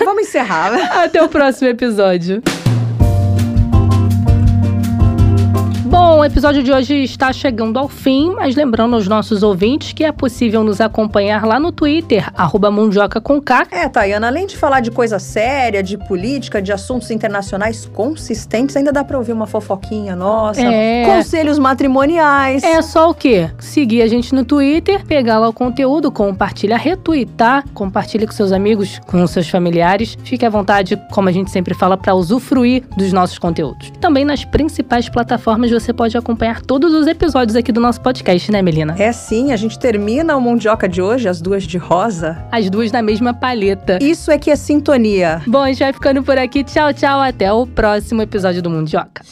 C: vamos encerrar.
B: Até o próximo episódio. Bom, o episódio de hoje está chegando ao fim, mas lembrando aos nossos ouvintes que é possível nos acompanhar lá no Twitter, arroba Mundioca com K.
C: É, Tayana, além de falar de coisa séria, de política, de assuntos internacionais consistentes, ainda dá pra ouvir uma fofoquinha nossa, é... conselhos matrimoniais.
B: É só o quê? Seguir a gente no Twitter, pegar lá o conteúdo, compartilhar, retweetar, compartilhe com seus amigos, com seus familiares. Fique à vontade, como a gente sempre fala, para usufruir dos nossos conteúdos. Também nas principais plataformas você pode acompanhar todos os episódios aqui do nosso podcast, né, Melina?
C: É sim, a gente termina o Mundioca de hoje, as duas de rosa.
B: As duas na mesma paleta.
C: Isso é que é sintonia.
B: Bom, a gente vai ficando por aqui. Tchau, tchau. Até o próximo episódio do Mundioca.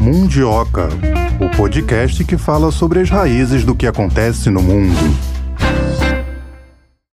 A: Mundioca, o podcast que fala sobre as raízes do que acontece no mundo.